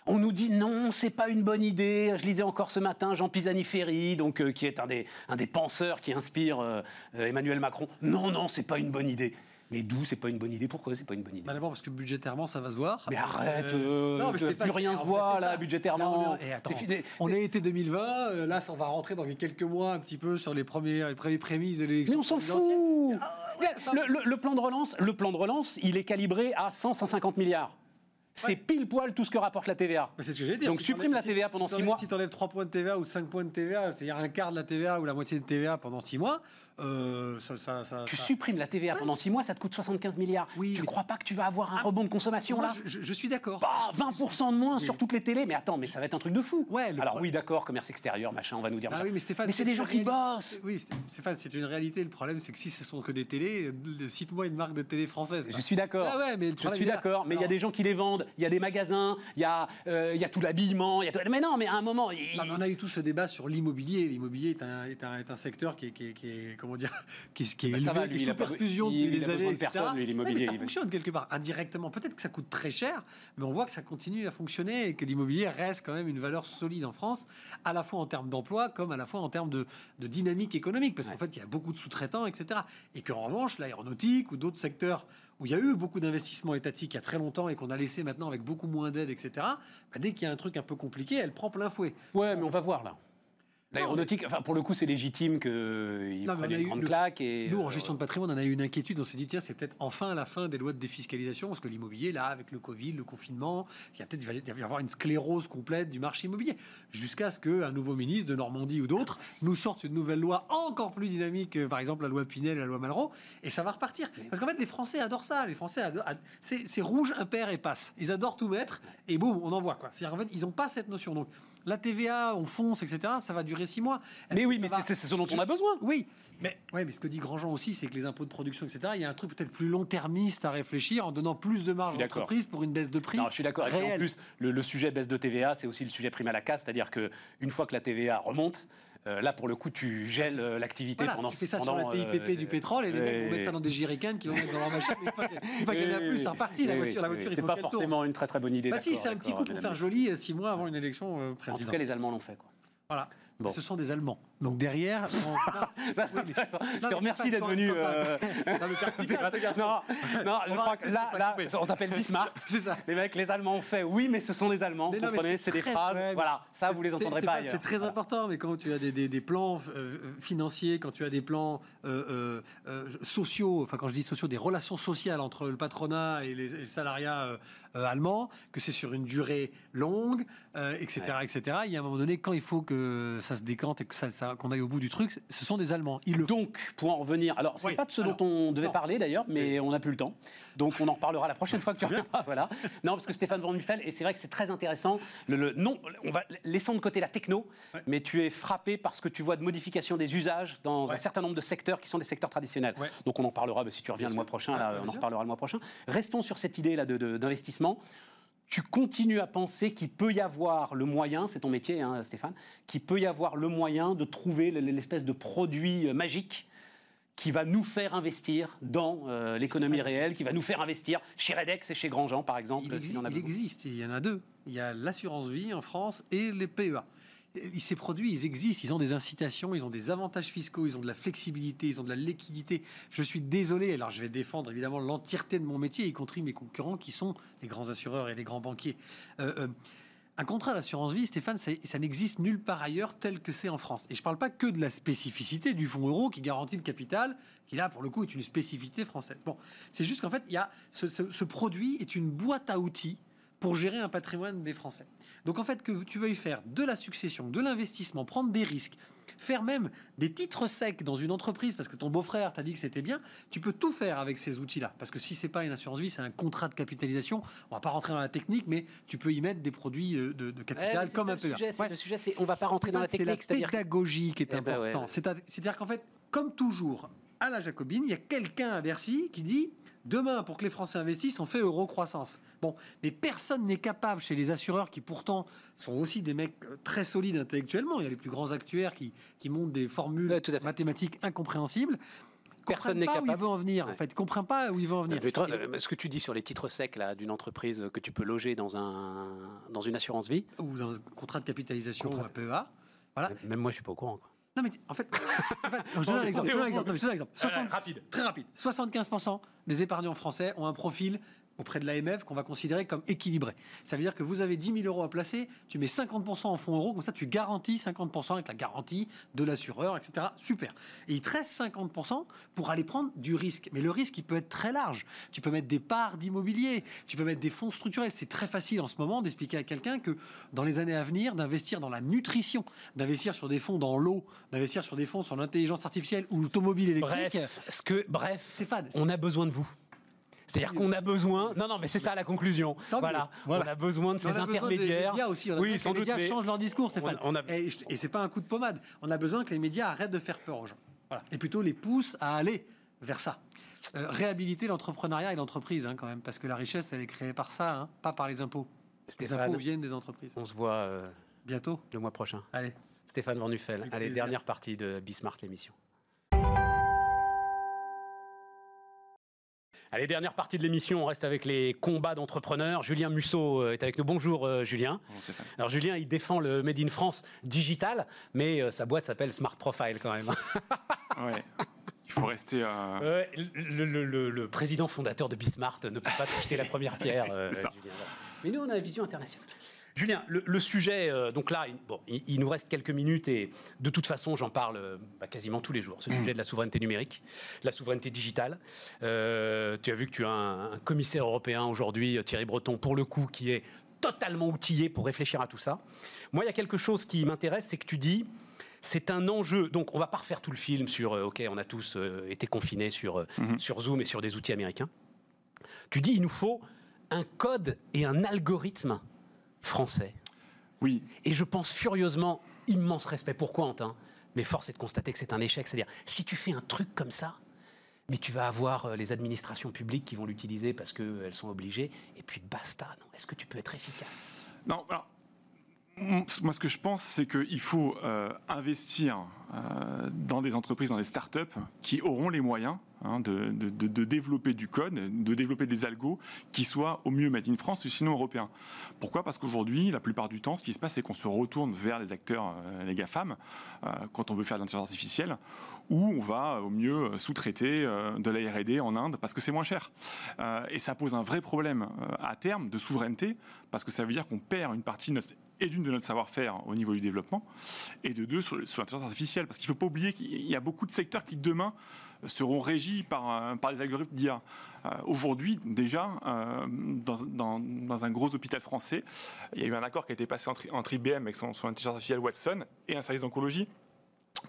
On nous dit non, c'est pas une bonne idée. Je lisais encore ce matin Jean Pisani-Ferry, donc qui est un des, un des penseurs qui inspire Emmanuel Macron. Non, non, c'est pas une bonne idée. Mais d'où c'est pas une bonne idée Pourquoi c'est pas une bonne idée? Bah D'abord parce que budgétairement ça va se voir. Mais arrête, Euh, euh, non, mais c'est pas- plus rien se voit là, budgétairement. Là, on est- et attends, on est été 2020, euh, là ça, on va rentrer dans les quelques mois un petit peu sur les premiers, les premières prémices de l'élection. Mais on s'en fout Ah, ouais, le, le- le plan de relance, le plan de relance, il est calibré à 100-150 milliards. C'est Ouais. pile poil tout ce que rapporte la TVA. Mais c'est ce que j'allais dire. Donc, Si supprime la TVA si- pendant si six t'enlèves- mois. Si tu enlèves 3 points de TVA ou 5 points de TVA, c'est-à-dire un quart de la TVA ou la moitié de TVA pendant 6 mois, euh, ça, ça, ça- Tu supprimes la TVA pendant 6 mois, ça te coûte 75 milliards. Oui, tu mais- crois pas que tu vas avoir un rebond de consommation Moi, là je, je- suis d'accord. Bah, 20% de moins sur toutes les télés. Mais attends, mais ça va être un truc de fou. Ouais, Alors oui, d'accord, commerce extérieur, machin, on va nous dire. Ah oui, mais Stéphane, mais c'est des gens qui bossent. Oui, Sté- Stéphane, c'est une réalité. Le problème, c'est que si ce sont que des télés, cite-moi une marque de télé française. Je suis d'accord. Ah ouais, mais le je suis d'accord, mais il y a des gens qui les vendent, il y a des magasins, il y a, euh, y a tout l'habillement, tout... Mais non, mais à un moment... Non, mais on a eu tout ce débat sur l'immobilier. L'immobilier est un, est, un, est un secteur qui est, qui est- qui est- comment dire, qui, est- qui est ça élevé, va, lui, qui est sous perfusion depuis des années, etc. personne, lui, l'immobilier, mais ça fonctionne quelque part, indirectement. Peut-être que ça coûte très cher, mais on voit que ça continue à fonctionner et que l'immobilier reste quand même une valeur solide en France, à la fois en termes d'emploi comme à la fois en termes de, de dynamique économique, parce qu'en fait, il y a beaucoup de sous-traitants, etc. Et qu'en revanche, l'aéronautique ou d'autres secteurs où il y a eu beaucoup d'investissements étatiques il y a très longtemps et qu'on a laissé maintenant avec beaucoup moins d'aide, etc. bah, dès qu'il y a un truc un peu compliqué, elle prend plein fouet. Ouais, mais on va voir là. L'aéronautique, enfin pour le coup, c'est légitime qu'ils mais prennent une grande claque. Et, Nous, en euh, gestion de patrimoine, on en a eu une inquiétude. On s'est dit, tiens, c'est peut-être enfin la fin des lois de défiscalisation, parce que l'immobilier, là, avec le Covid, le confinement, il y a peut-être il va y avoir une sclérose complète du marché immobilier, jusqu'à ce qu'un nouveau ministre de Normandie ou d'autres nous sorte une nouvelle loi encore plus dynamique, que, par exemple la loi Pinel et la loi Malraux, et ça va repartir. Parce qu'en fait, les Français adorent ça. Les Français adorent. ad- C'est c'est rouge, impair et passe. Ils adorent tout mettre, et boum, on envoie. quoi. C'est-à-dire, en fait, ils n'ont pas cette notion. Donc, la TVA, on fonce, etc., ça va durer six mois. Mais oui, mais va- c'est c'est ce dont on a besoin. oui, mais, ouais, mais ce que dit Grandjean aussi, c'est que les impôts de production, etc., il y a un truc peut-être plus long-termiste à réfléchir en donnant plus de marge entreprises pour une baisse de prix. Non, je suis d'accord. Et puis, en plus, le, le sujet baisse de TVA, c'est aussi le sujet prime à la casse, c'est-à-dire que une fois que la TVA remonte, euh, là pour le coup, tu gèles euh, l'activité Voilà, pendant. tu fais ça pendant, sur la TIPP euh, du pétrole et les mecs vont mettre ça dans des jerrycans qui vont mettre dans leur machin. mais Une fois qu'il y en a plus, c'est reparti. La voiture, la voiture, il C'est pas forcément une très très bonne idée. Bah si, c'est un petit coup pour faire joli, six mois avant une élection euh, En tout cas, présidentielle. les Allemands l'ont fait. Quoi. Voilà. Bon. Ce sont des Allemands. Donc derrière, on- Ça, c'est Oui, mais- intéressant. Non, Je te remercie d'être venu. euh, Non. Non, je crois que là, là, on t'appelle Bismarck. c'est ça. Les mecs, les Allemands ont fait oui, mais ce sont des Allemands. Mais comprenez, c'est des phrases. ouais, voilà, ça, vous les entendrez pas. C'est très Voilà. important, mais quand tu as des, des- des plans euh, financiers, quand tu as des plans euh, euh, euh, sociaux, enfin quand je dis sociaux, des relations sociales entre le patronat et, les, et le salariat euh, euh, allemand, que c'est sur une durée longue, euh, etc., etc. Il y a un moment donné, quand il faut que ça se décante et que ça, ça qu'on aille au bout du truc, ce sont des Allemands. Ils le Donc, pour en revenir, alors c'est Oui, pas de ce alors, dont on devait non. parler d'ailleurs, mais on n'a plus le temps. Donc on en reparlera la prochaine fois que tu reviendras. Voilà. Non, parce que Stéphane Van Nuffel, et c'est vrai que c'est très intéressant. Le, le- non, on va laissons de côté la techno, Ouais. mais tu es frappé par ce que tu vois de modification des usages dans un certain nombre de secteurs qui sont des secteurs traditionnels. Ouais. Donc on en parlera bah, si tu reviens Bien le mois sûr. prochain. Là, on en reparlera le mois prochain. Restons sur cette idée là de- de- Tu continues à penser qu'il peut y avoir le moyen, c'est ton métier, hein, Stéphane, qu'il peut y avoir le moyen de trouver l'espèce de produit euh, magique qui va nous faire investir dans euh, l'économie réelle, qui va nous faire investir chez Redex et chez Grandjean, par exemple. Il, il existe, il y en a deux. Il y a l'assurance vie en France et les PEA. Et Ces produits, ils existent, ils ont des incitations, ils ont des avantages fiscaux, ils ont de la flexibilité, ils ont de la liquidité. Je suis désolé, alors je vais défendre évidemment l'entièreté de mon métier, y compris mes concurrents qui sont les grands assureurs et les grands banquiers. Euh, euh, un contrat d'assurance vie, Stéphane, ça, ça n'existe nulle part ailleurs tel que c'est en France. Et je ne parle pas que de la spécificité du fonds euro qui garantit le capital, qui là, pour le coup, est une spécificité française. Bon, c'est juste qu'en fait, il y a ce- ce produit est une boîte à outils pour gérer un patrimoine des Français. Donc en fait, que tu veuilles faire de la succession, de l'investissement, prendre des risques, faire même des titres secs dans une entreprise parce que ton beau-frère t'a dit que c'était bien, tu peux tout faire avec ces outils-là. Parce que si c'est pas une assurance vie, c'est un contrat de capitalisation. On va pas rentrer dans la technique, mais tu peux y mettre des produits euh, de, capital c'est comme un le PEA. sujet, c'est- Ouais. Le sujet, c'est on va pas rentrer dans la C'est la technique, c'est-à-dire que- pédagogie qui est Eh ben ouais. important. C'est à- C'est-à-dire qu'en fait, comme toujours, à la Jacobine, il y a quelqu'un à Bercy qui dit demain, pour que les Français investissent, on fait euro croissance. Bon, mais personne n'est capable chez les assureurs qui pourtant sont aussi des mecs euh, très solides intellectuellement. Il y a les plus grands actuaires qui, qui montent des formules Ouais, tout à fait. mathématiques incompréhensibles. Personne n'est pas où il capable. veut en venir. Ouais. En fait, comprend pas où il veut en venir. Mais toi, euh, ce que tu dis sur les titres secs là d'une entreprise que tu peux loger dans un dans une assurance vie, Ou dans un contrat de capitalisation Contrat- ou un PEA. Voilà. même moi je suis pas au courant. quoi. Non, mais en fait, Stéphane, je donne un exemple. je donne un exemple. Non, mais je donne un exemple. 60 rapide. Très rapide. 75% des épargnants français ont un profil auprès de l'AMF qu'on va considérer comme équilibré. Ça veut dire que vous avez 10 000 euros à placer, tu mets 50% en fonds euros, comme ça tu garantis 50% avec la garantie de l'assureur, etc. Super. Et il te reste 50% pour aller prendre du risque. Mais le risque, il peut être très large. Tu peux mettre des parts d'immobilier, tu peux mettre des fonds structurels. C'est très facile en ce moment d'expliquer à quelqu'un que dans les années à venir, d'investir dans la nutrition, d'investir sur des fonds dans l'eau, d'investir sur des fonds sur l'intelligence artificielle ou l'automobile électrique. Bref, ce que bref, Stéphane, on a besoin de vous. C'est-à-dire qu'on a besoin. Non, non, mais c'est ça la conclusion. Voilà. on a besoin de ces besoin des intermédiaires. médias aussi. On a oui, sans que les doute. médias changent leur discours, Stéphane. on a- Et, et c'est pas un coup de pommade. On a besoin que les médias arrêtent de faire peur aux gens. Voilà. Et plutôt les poussent à aller vers ça. Euh, réhabiliter l'entrepreneuriat et l'entreprise, hein, quand même, parce que la richesse, elle est créée par ça, hein, pas par les impôts. Les Stéphane, impôts viennent des entreprises. on se voit euh, Bientôt. le mois prochain. Allez. Stéphane Van Allez, plaisir. dernière partie de Bismart l'émission. Allez, dernière partie de l'émission, on reste avec les combats d'entrepreneurs. Julien Musso euh, est avec nous. Bonjour euh, Julien. Alors Julien, il défend le Made in France digital, mais euh, sa boîte s'appelle Smart Profile quand même. Ouais. Il faut rester. euh, Euh, le, le- le- le président fondateur de Bismart ne peut pas te jeter la première pierre, euh. Julien. Mais nous, on a une vision internationale. Julien, le, le sujet, euh, donc là, il, bon, il, il nous reste quelques minutes et de toute façon, j'en parle euh, bah, quasiment tous les jours. Ce sujet de la souveraineté numérique, de la souveraineté digitale. Euh, tu as vu que tu as un, un commissaire européen aujourd'hui, Thierry Breton, pour le coup, qui est totalement outillé pour réfléchir à tout ça. Moi, il y a quelque chose qui m'intéresse, c'est que tu dis, c'est un enjeu. Donc, on va pas refaire tout le film sur, euh, OK, on a tous euh, été confinés sur, euh, sur Zoom et sur des outils américains. Tu dis, il nous faut un code et un algorithme français. Oui, Et je pense furieusement, immense respect. Pourquoi, Antin Mais force est de constater que c'est un échec. C'est-à-dire, si tu fais un truc comme ça, mais tu vas avoir euh, les administrations publiques qui vont l'utiliser parce qu'elles sont obligées, et puis basta. Non Est-ce que tu peux être efficace? Non, alors, moi, ce que je pense, c'est qu'il faut euh, investir euh, dans des entreprises, dans des startups qui auront les moyens hein, de, développer du code, de développer des algos qui soient au mieux made in France ou sinon européens. Pourquoi? Parce qu'aujourd'hui, la plupart du temps, ce qui se passe, c'est qu'on se retourne vers les acteurs, euh, les GAFAM, euh, quand on veut faire de l'intelligence artificielle, ou on va au mieux sous-traiter de la R&D en Inde parce que c'est moins cher. Et ça pose un vrai problème à terme de souveraineté parce que ça veut dire qu'on perd une partie de notre et d'une de notre savoir-faire au niveau du développement, et de deux sur, l'intelligence artificielle. Parce qu'il ne faut pas oublier qu'il y a beaucoup de secteurs qui demain seront régis par, euh, par les algorithmes d'IA. Euh, Aujourd'hui, déjà, euh, dans, dans- un gros hôpital français, il y a eu un accord qui a été passé entre, IBM avec son intelligence artificielle Watson et un service d'oncologie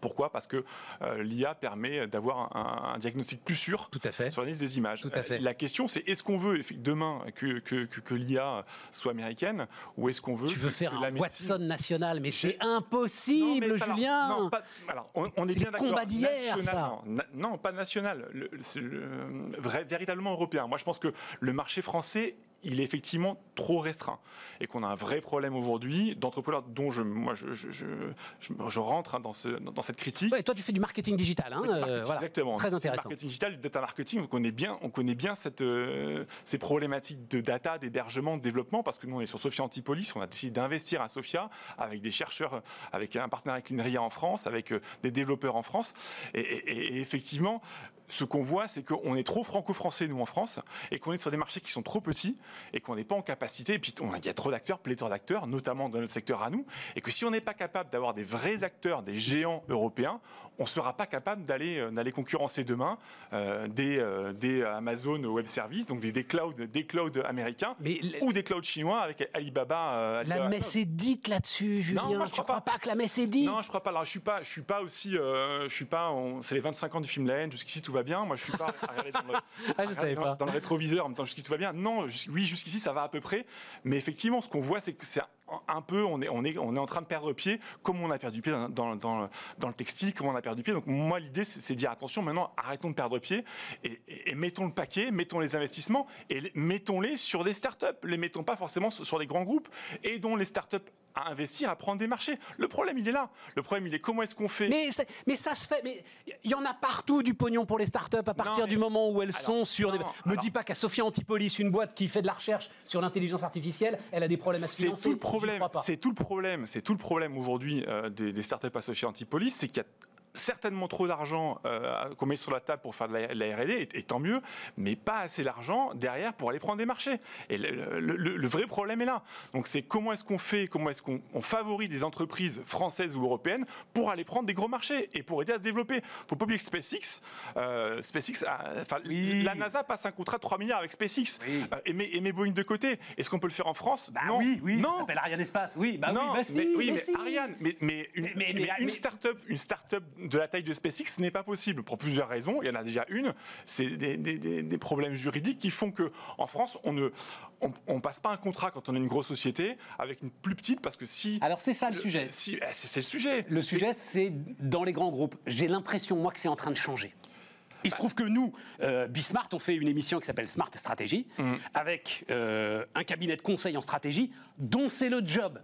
Pourquoi? Parce que euh, l'IA permet d'avoir un, un diagnostic plus sûr Tout à fait. sur l'analyse des images. Tout à fait. Euh, La question, c'est est-ce qu'on veut demain que, que, que, que l'IA soit américaine ou est-ce qu'on veut Tu veux faire un médecine- Watson national, mais c'est impossible, Non, mais alors, Julien. non, pas- alors, on, on est, bien d'accord. combat d'hier, ça. Non, na- non, pas national. Le- le- vrai- véritablement européen. Moi, je pense que le marché français, il est effectivement trop restreint et qu'on a un vrai problème aujourd'hui d'entrepreneurs dont je, moi, je, je, je, rentre hein, dans, ce, dans, cette critique. Ouais, toi, tu fais du marketing digital, hein, euh, marketing, voilà. Exactement. Très intéressant. Marketing digital, du data marketing, on connaît bien, on connaît bien cette, euh, ces problématiques de data, d'hébergement, de développement, parce que nous on est sur Sophia Antipolis, on a décidé d'investir à Sophia avec des chercheurs, avec un partenaire avec l'INRIA en France, avec euh, des développeurs en France, et, et- et effectivement. Ce qu'on voit, c'est qu'on est trop franco-français, nous, en France, et qu'on est sur des marchés qui sont trop petits, et qu'on n'est pas en capacité, et puis on il y a trop d'acteurs, pléthore d'acteurs, notamment dans notre secteur à nous, et que si on n'est pas capable d'avoir des vrais acteurs, des géants européens, on ne sera pas capable d'aller euh, concurrencer demain euh, des, euh, des Amazon Web Services, donc des, des clouds, des clouds américains Mais ou des clouds chinois avec Alibaba. euh, la messe est dite là-dessus, Julien. moi, je tu crois crois pas. pas. que la messe est dite Non, je crois pas. Alors, je suis pas, je suis pas aussi, je suis pas. C'est les 25 ans du film La haine. Jusqu'ici tout va bien. Moi, je suis pas. dans le, Ah, je savais pas. Dans le rétroviseur en me disant jusqu'ici tout va bien. Non, jus- oui, jusqu'ici ça va à peu près. Mais effectivement, ce qu'on voit, c'est que c'est un- peu, on est, on est, on est en train de perdre pied, comme on a perdu pied dans, dans, dans le- dans le textile, comme on a perdu pied. Donc moi, l'idée, c'est de dire attention, maintenant, arrêtons de perdre pied et, et- et mettons le paquet, mettons les investissements et les- mettons-les sur des startups. Les mettons pas forcément sur des grands groupes. Aidons les startups à investir, à prendre des marchés. Le problème, il est là. Le problème, il est comment est-ce qu'on fait? Mais, ça se fait. Mais il y en a partout du pognon pour les startups à partir du moment où elles Alors, sont sur des. Me alors- dis pas qu'à Sophia Antipolis, une boîte qui fait de la recherche sur l'intelligence artificielle, elle a des problèmes à se C'est financer. tout le problème. C'est tout le problème. C'est tout le problème aujourd'hui euh, des, des startups associées Antipolis, c'est qu'il y a certainement trop d'argent euh, qu'on met sur la table pour faire de la, la R&D, et, et tant mieux, mais pas assez d'argent derrière pour aller prendre des marchés. Et le, le- le- le vrai problème est là. Donc c'est comment est-ce qu'on fait, comment est-ce qu'on on favorise des entreprises françaises ou européennes pour aller prendre des gros marchés et pour aider à se développer. Faut pas oublier que SpaceX, euh, SpaceX, a- enfin Oui. la NASA passe un contrat de 3 milliards avec SpaceX. Oui. Euh, et, met, et met Boeing de côté. Est-ce qu'on peut le faire en France? Bah Non. oui, oui, non. ça s'appelle Ariane Espace. Oui, bah non, oui, bah si, mais, oui, mais si. Ariane, mais, mais une, Mais- une start-up, une start-up de la taille de SpaceX, ce n'est pas possible pour plusieurs raisons. Il y en a déjà une, c'est des, des- des- des problèmes juridiques qui font que en France, on ne, on, on passe pas un contrat quand on est une grosse société avec une plus petite parce que si, Alors c'est ça le sujet. si, eh, c'est le sujet. Le C'est- sujet, c'est dans les grands groupes. J'ai l'impression, moi, que c'est en train de changer. Il se trouve que nous, euh, Bismart, on fait une émission qui s'appelle Smart Stratégie, avec euh, un cabinet de conseil en stratégie, dont c'est le job,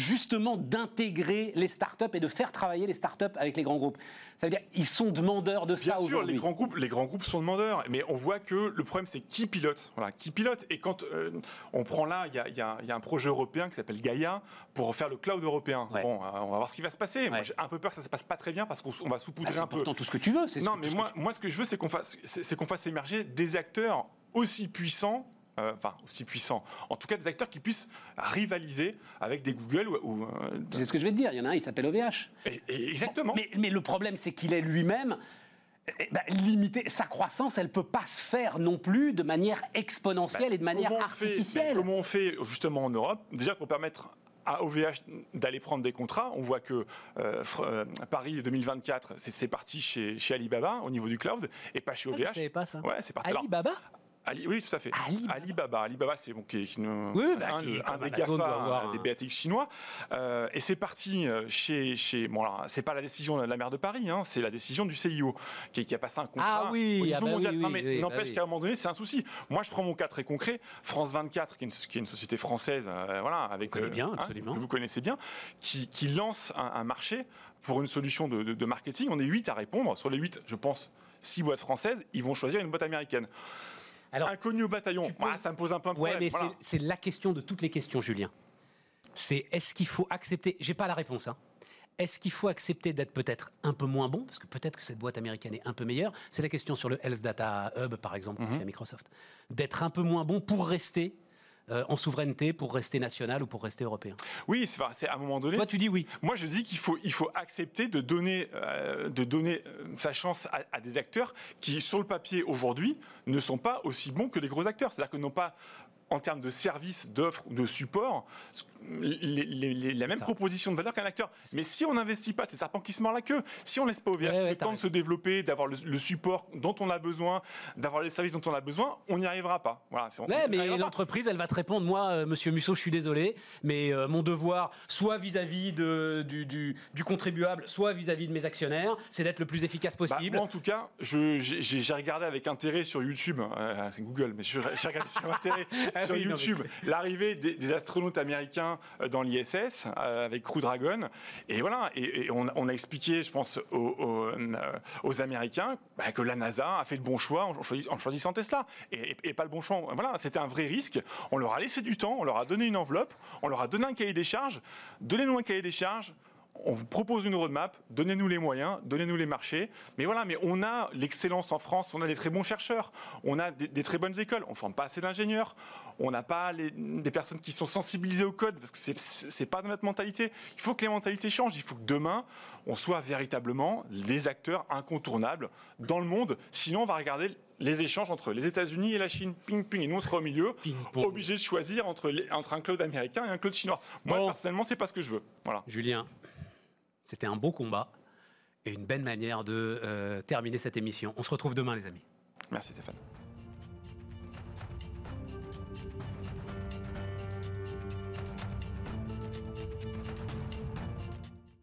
justement, d'intégrer les startups et de faire travailler les startups avec les grands groupes. Ça veut dire ils sont demandeurs de Bien ça sûr, aujourd'hui. les grands groupes, les grands groupes sont demandeurs, mais on voit que le problème c'est qui pilote, voilà, qui pilote. Et quand euh, on prend là, il y a, y y un projet européen qui s'appelle Gaia pour faire le cloud européen. Ouais. Bon, euh, on va voir ce qui va se passer. Moi, j'ai un peu peur que ça se passe pas très bien parce qu'on on va saupoudrer c'est un peu. tout ce que tu veux. ce Non, que- mais moi, moi, ce que je veux, c'est qu'on fasse, c'est qu'on fasse émerger des acteurs aussi puissants. Euh, Enfin, aussi puissants. En tout cas, des acteurs qui puissent rivaliser avec des Google ou. ou, euh, C'est ce que je vais te dire. Il y en a un, il s'appelle OVH. et- et exactement. Mais, mais le problème, c'est qu'il est lui-même eh ben, limité. Sa croissance, elle peut pas se faire non plus de manière exponentielle et de manière Comment on fait- artificielle. ben, comment on fait justement en Europe? Déjà pour permettre à OVH d'aller prendre des contrats. On voit que euh, euh, Paris 2024, c'est parti chez, chez Alibaba au niveau du cloud et pas chez Ah, OVH. je savais pas ça. Ouais, c'est parti. Alors, Alibaba? Ali- oui, tout à fait. Alibaba. Alibaba. Alibaba, c'est bon, qui, qui nous- Oui, bah, un, qui, un comme des GAFA, avoir un des BATX chinois. Euh, et c'est parti euh, chez, chez. Bon, alors, c'est pas la décision de la maire de Paris, hein, c'est la décision du CIO qui, qui a passé un contrat Ah oui, au niveau ah bah mondial. oui, non, mais bah n'empêche qu'à un moment donné, c'est un souci. Moi, je prends mon cas très concret. France 24, qui est une, qui est une société française, euh, voilà, avec connaît bien, absolument. que vous connaissez bien, qui, qui lance un, un marché pour une solution de, de- de marketing. On est 8 à répondre. Sur les 8, je pense, 6 boîtes françaises, ils vont choisir une boîte américaine. Alors, Inconnu au bataillon, poses- Ah, ça me pose un peu un ouais, problème. mais voilà. c'est- la question de toutes les questions, Julien. C'est est-ce qu'il faut accepter J'ai pas la réponse. Hein. Est-ce qu'il faut accepter d'être peut-être un peu moins bon Parce que peut-être que cette boîte américaine est un peu meilleure. C'est la question sur le Health Data Hub, par exemple, fait à Microsoft. D'être un peu moins bon pour rester euh, en souveraineté, pour rester national ou pour rester européen. Oui, c'est à un moment donné. Toi, tu dis oui. Moi, je dis qu'il faut, il faut accepter de donner, euh, de donner euh, sa chance à, à des acteurs qui, sur le papier aujourd'hui, ne sont pas aussi bons que les gros acteurs. C'est-à-dire que non pas en termes de services, d'offres, de support, les, les, les, la même Ça. proposition de valeur qu'un acteur. Mais si on n'investit pas, c'est serpent qui se mord la queue. Si on laisse pas au VH Ouais, le temps de se développer, d'avoir le, le support dont on a besoin, d'avoir les services dont on a besoin, on n'y arrivera pas. Voilà, on- Ouais, on mais l'entreprise, elle va te répondre, moi, euh, Monsieur Musso, je suis désolé, mais euh, mon devoir, soit vis-à-vis de- du, du- du contribuable, soit vis-à-vis de mes actionnaires, c'est d'être le plus efficace Bah, possible. moi, en tout cas, j'ai regardé avec intérêt sur YouTube, euh, c'est Google, mais j'ai regardé sur intérêt Ah sur oui, non, mais- YouTube l'arrivée des, des astronautes américains euh, dans l'ISS euh, avec Crew Dragon. Et voilà, et, et on, on a expliqué, je pense, aux, aux, euh, aux Américains bah, que la NASA a fait le bon choix en, choisi- en choisissant Tesla et pas le bon choix. Voilà, c'était un vrai risque. On leur a laissé du temps, on leur a donné une enveloppe, on leur a donné un cahier des charges. Donnez-nous un cahier des charges on vous propose une roadmap, donnez-nous les moyens, donnez-nous les marchés. Mais voilà, mais on a l'excellence en France, on a des très bons chercheurs, on a des, des très bonnes écoles, on ne forme pas assez d'ingénieurs, on n'a pas les- des personnes qui sont sensibilisées au code, parce que c'est- c'est pas dans notre mentalité. Il faut que les mentalités changent, il faut que demain, on soit véritablement les acteurs incontournables dans le monde. Sinon, on va regarder les échanges entre les États-Unis et la Chine, ping ping, et nous on sera au milieu, obligé de choisir entre, les- entre un cloud américain et un cloud chinois. Moi, Bon. personnellement, c'est pas ce que je veux. Voilà. Julien, c'était un beau combat et une belle manière de euh, terminer cette émission. On se retrouve demain, les amis. Merci Stéphane.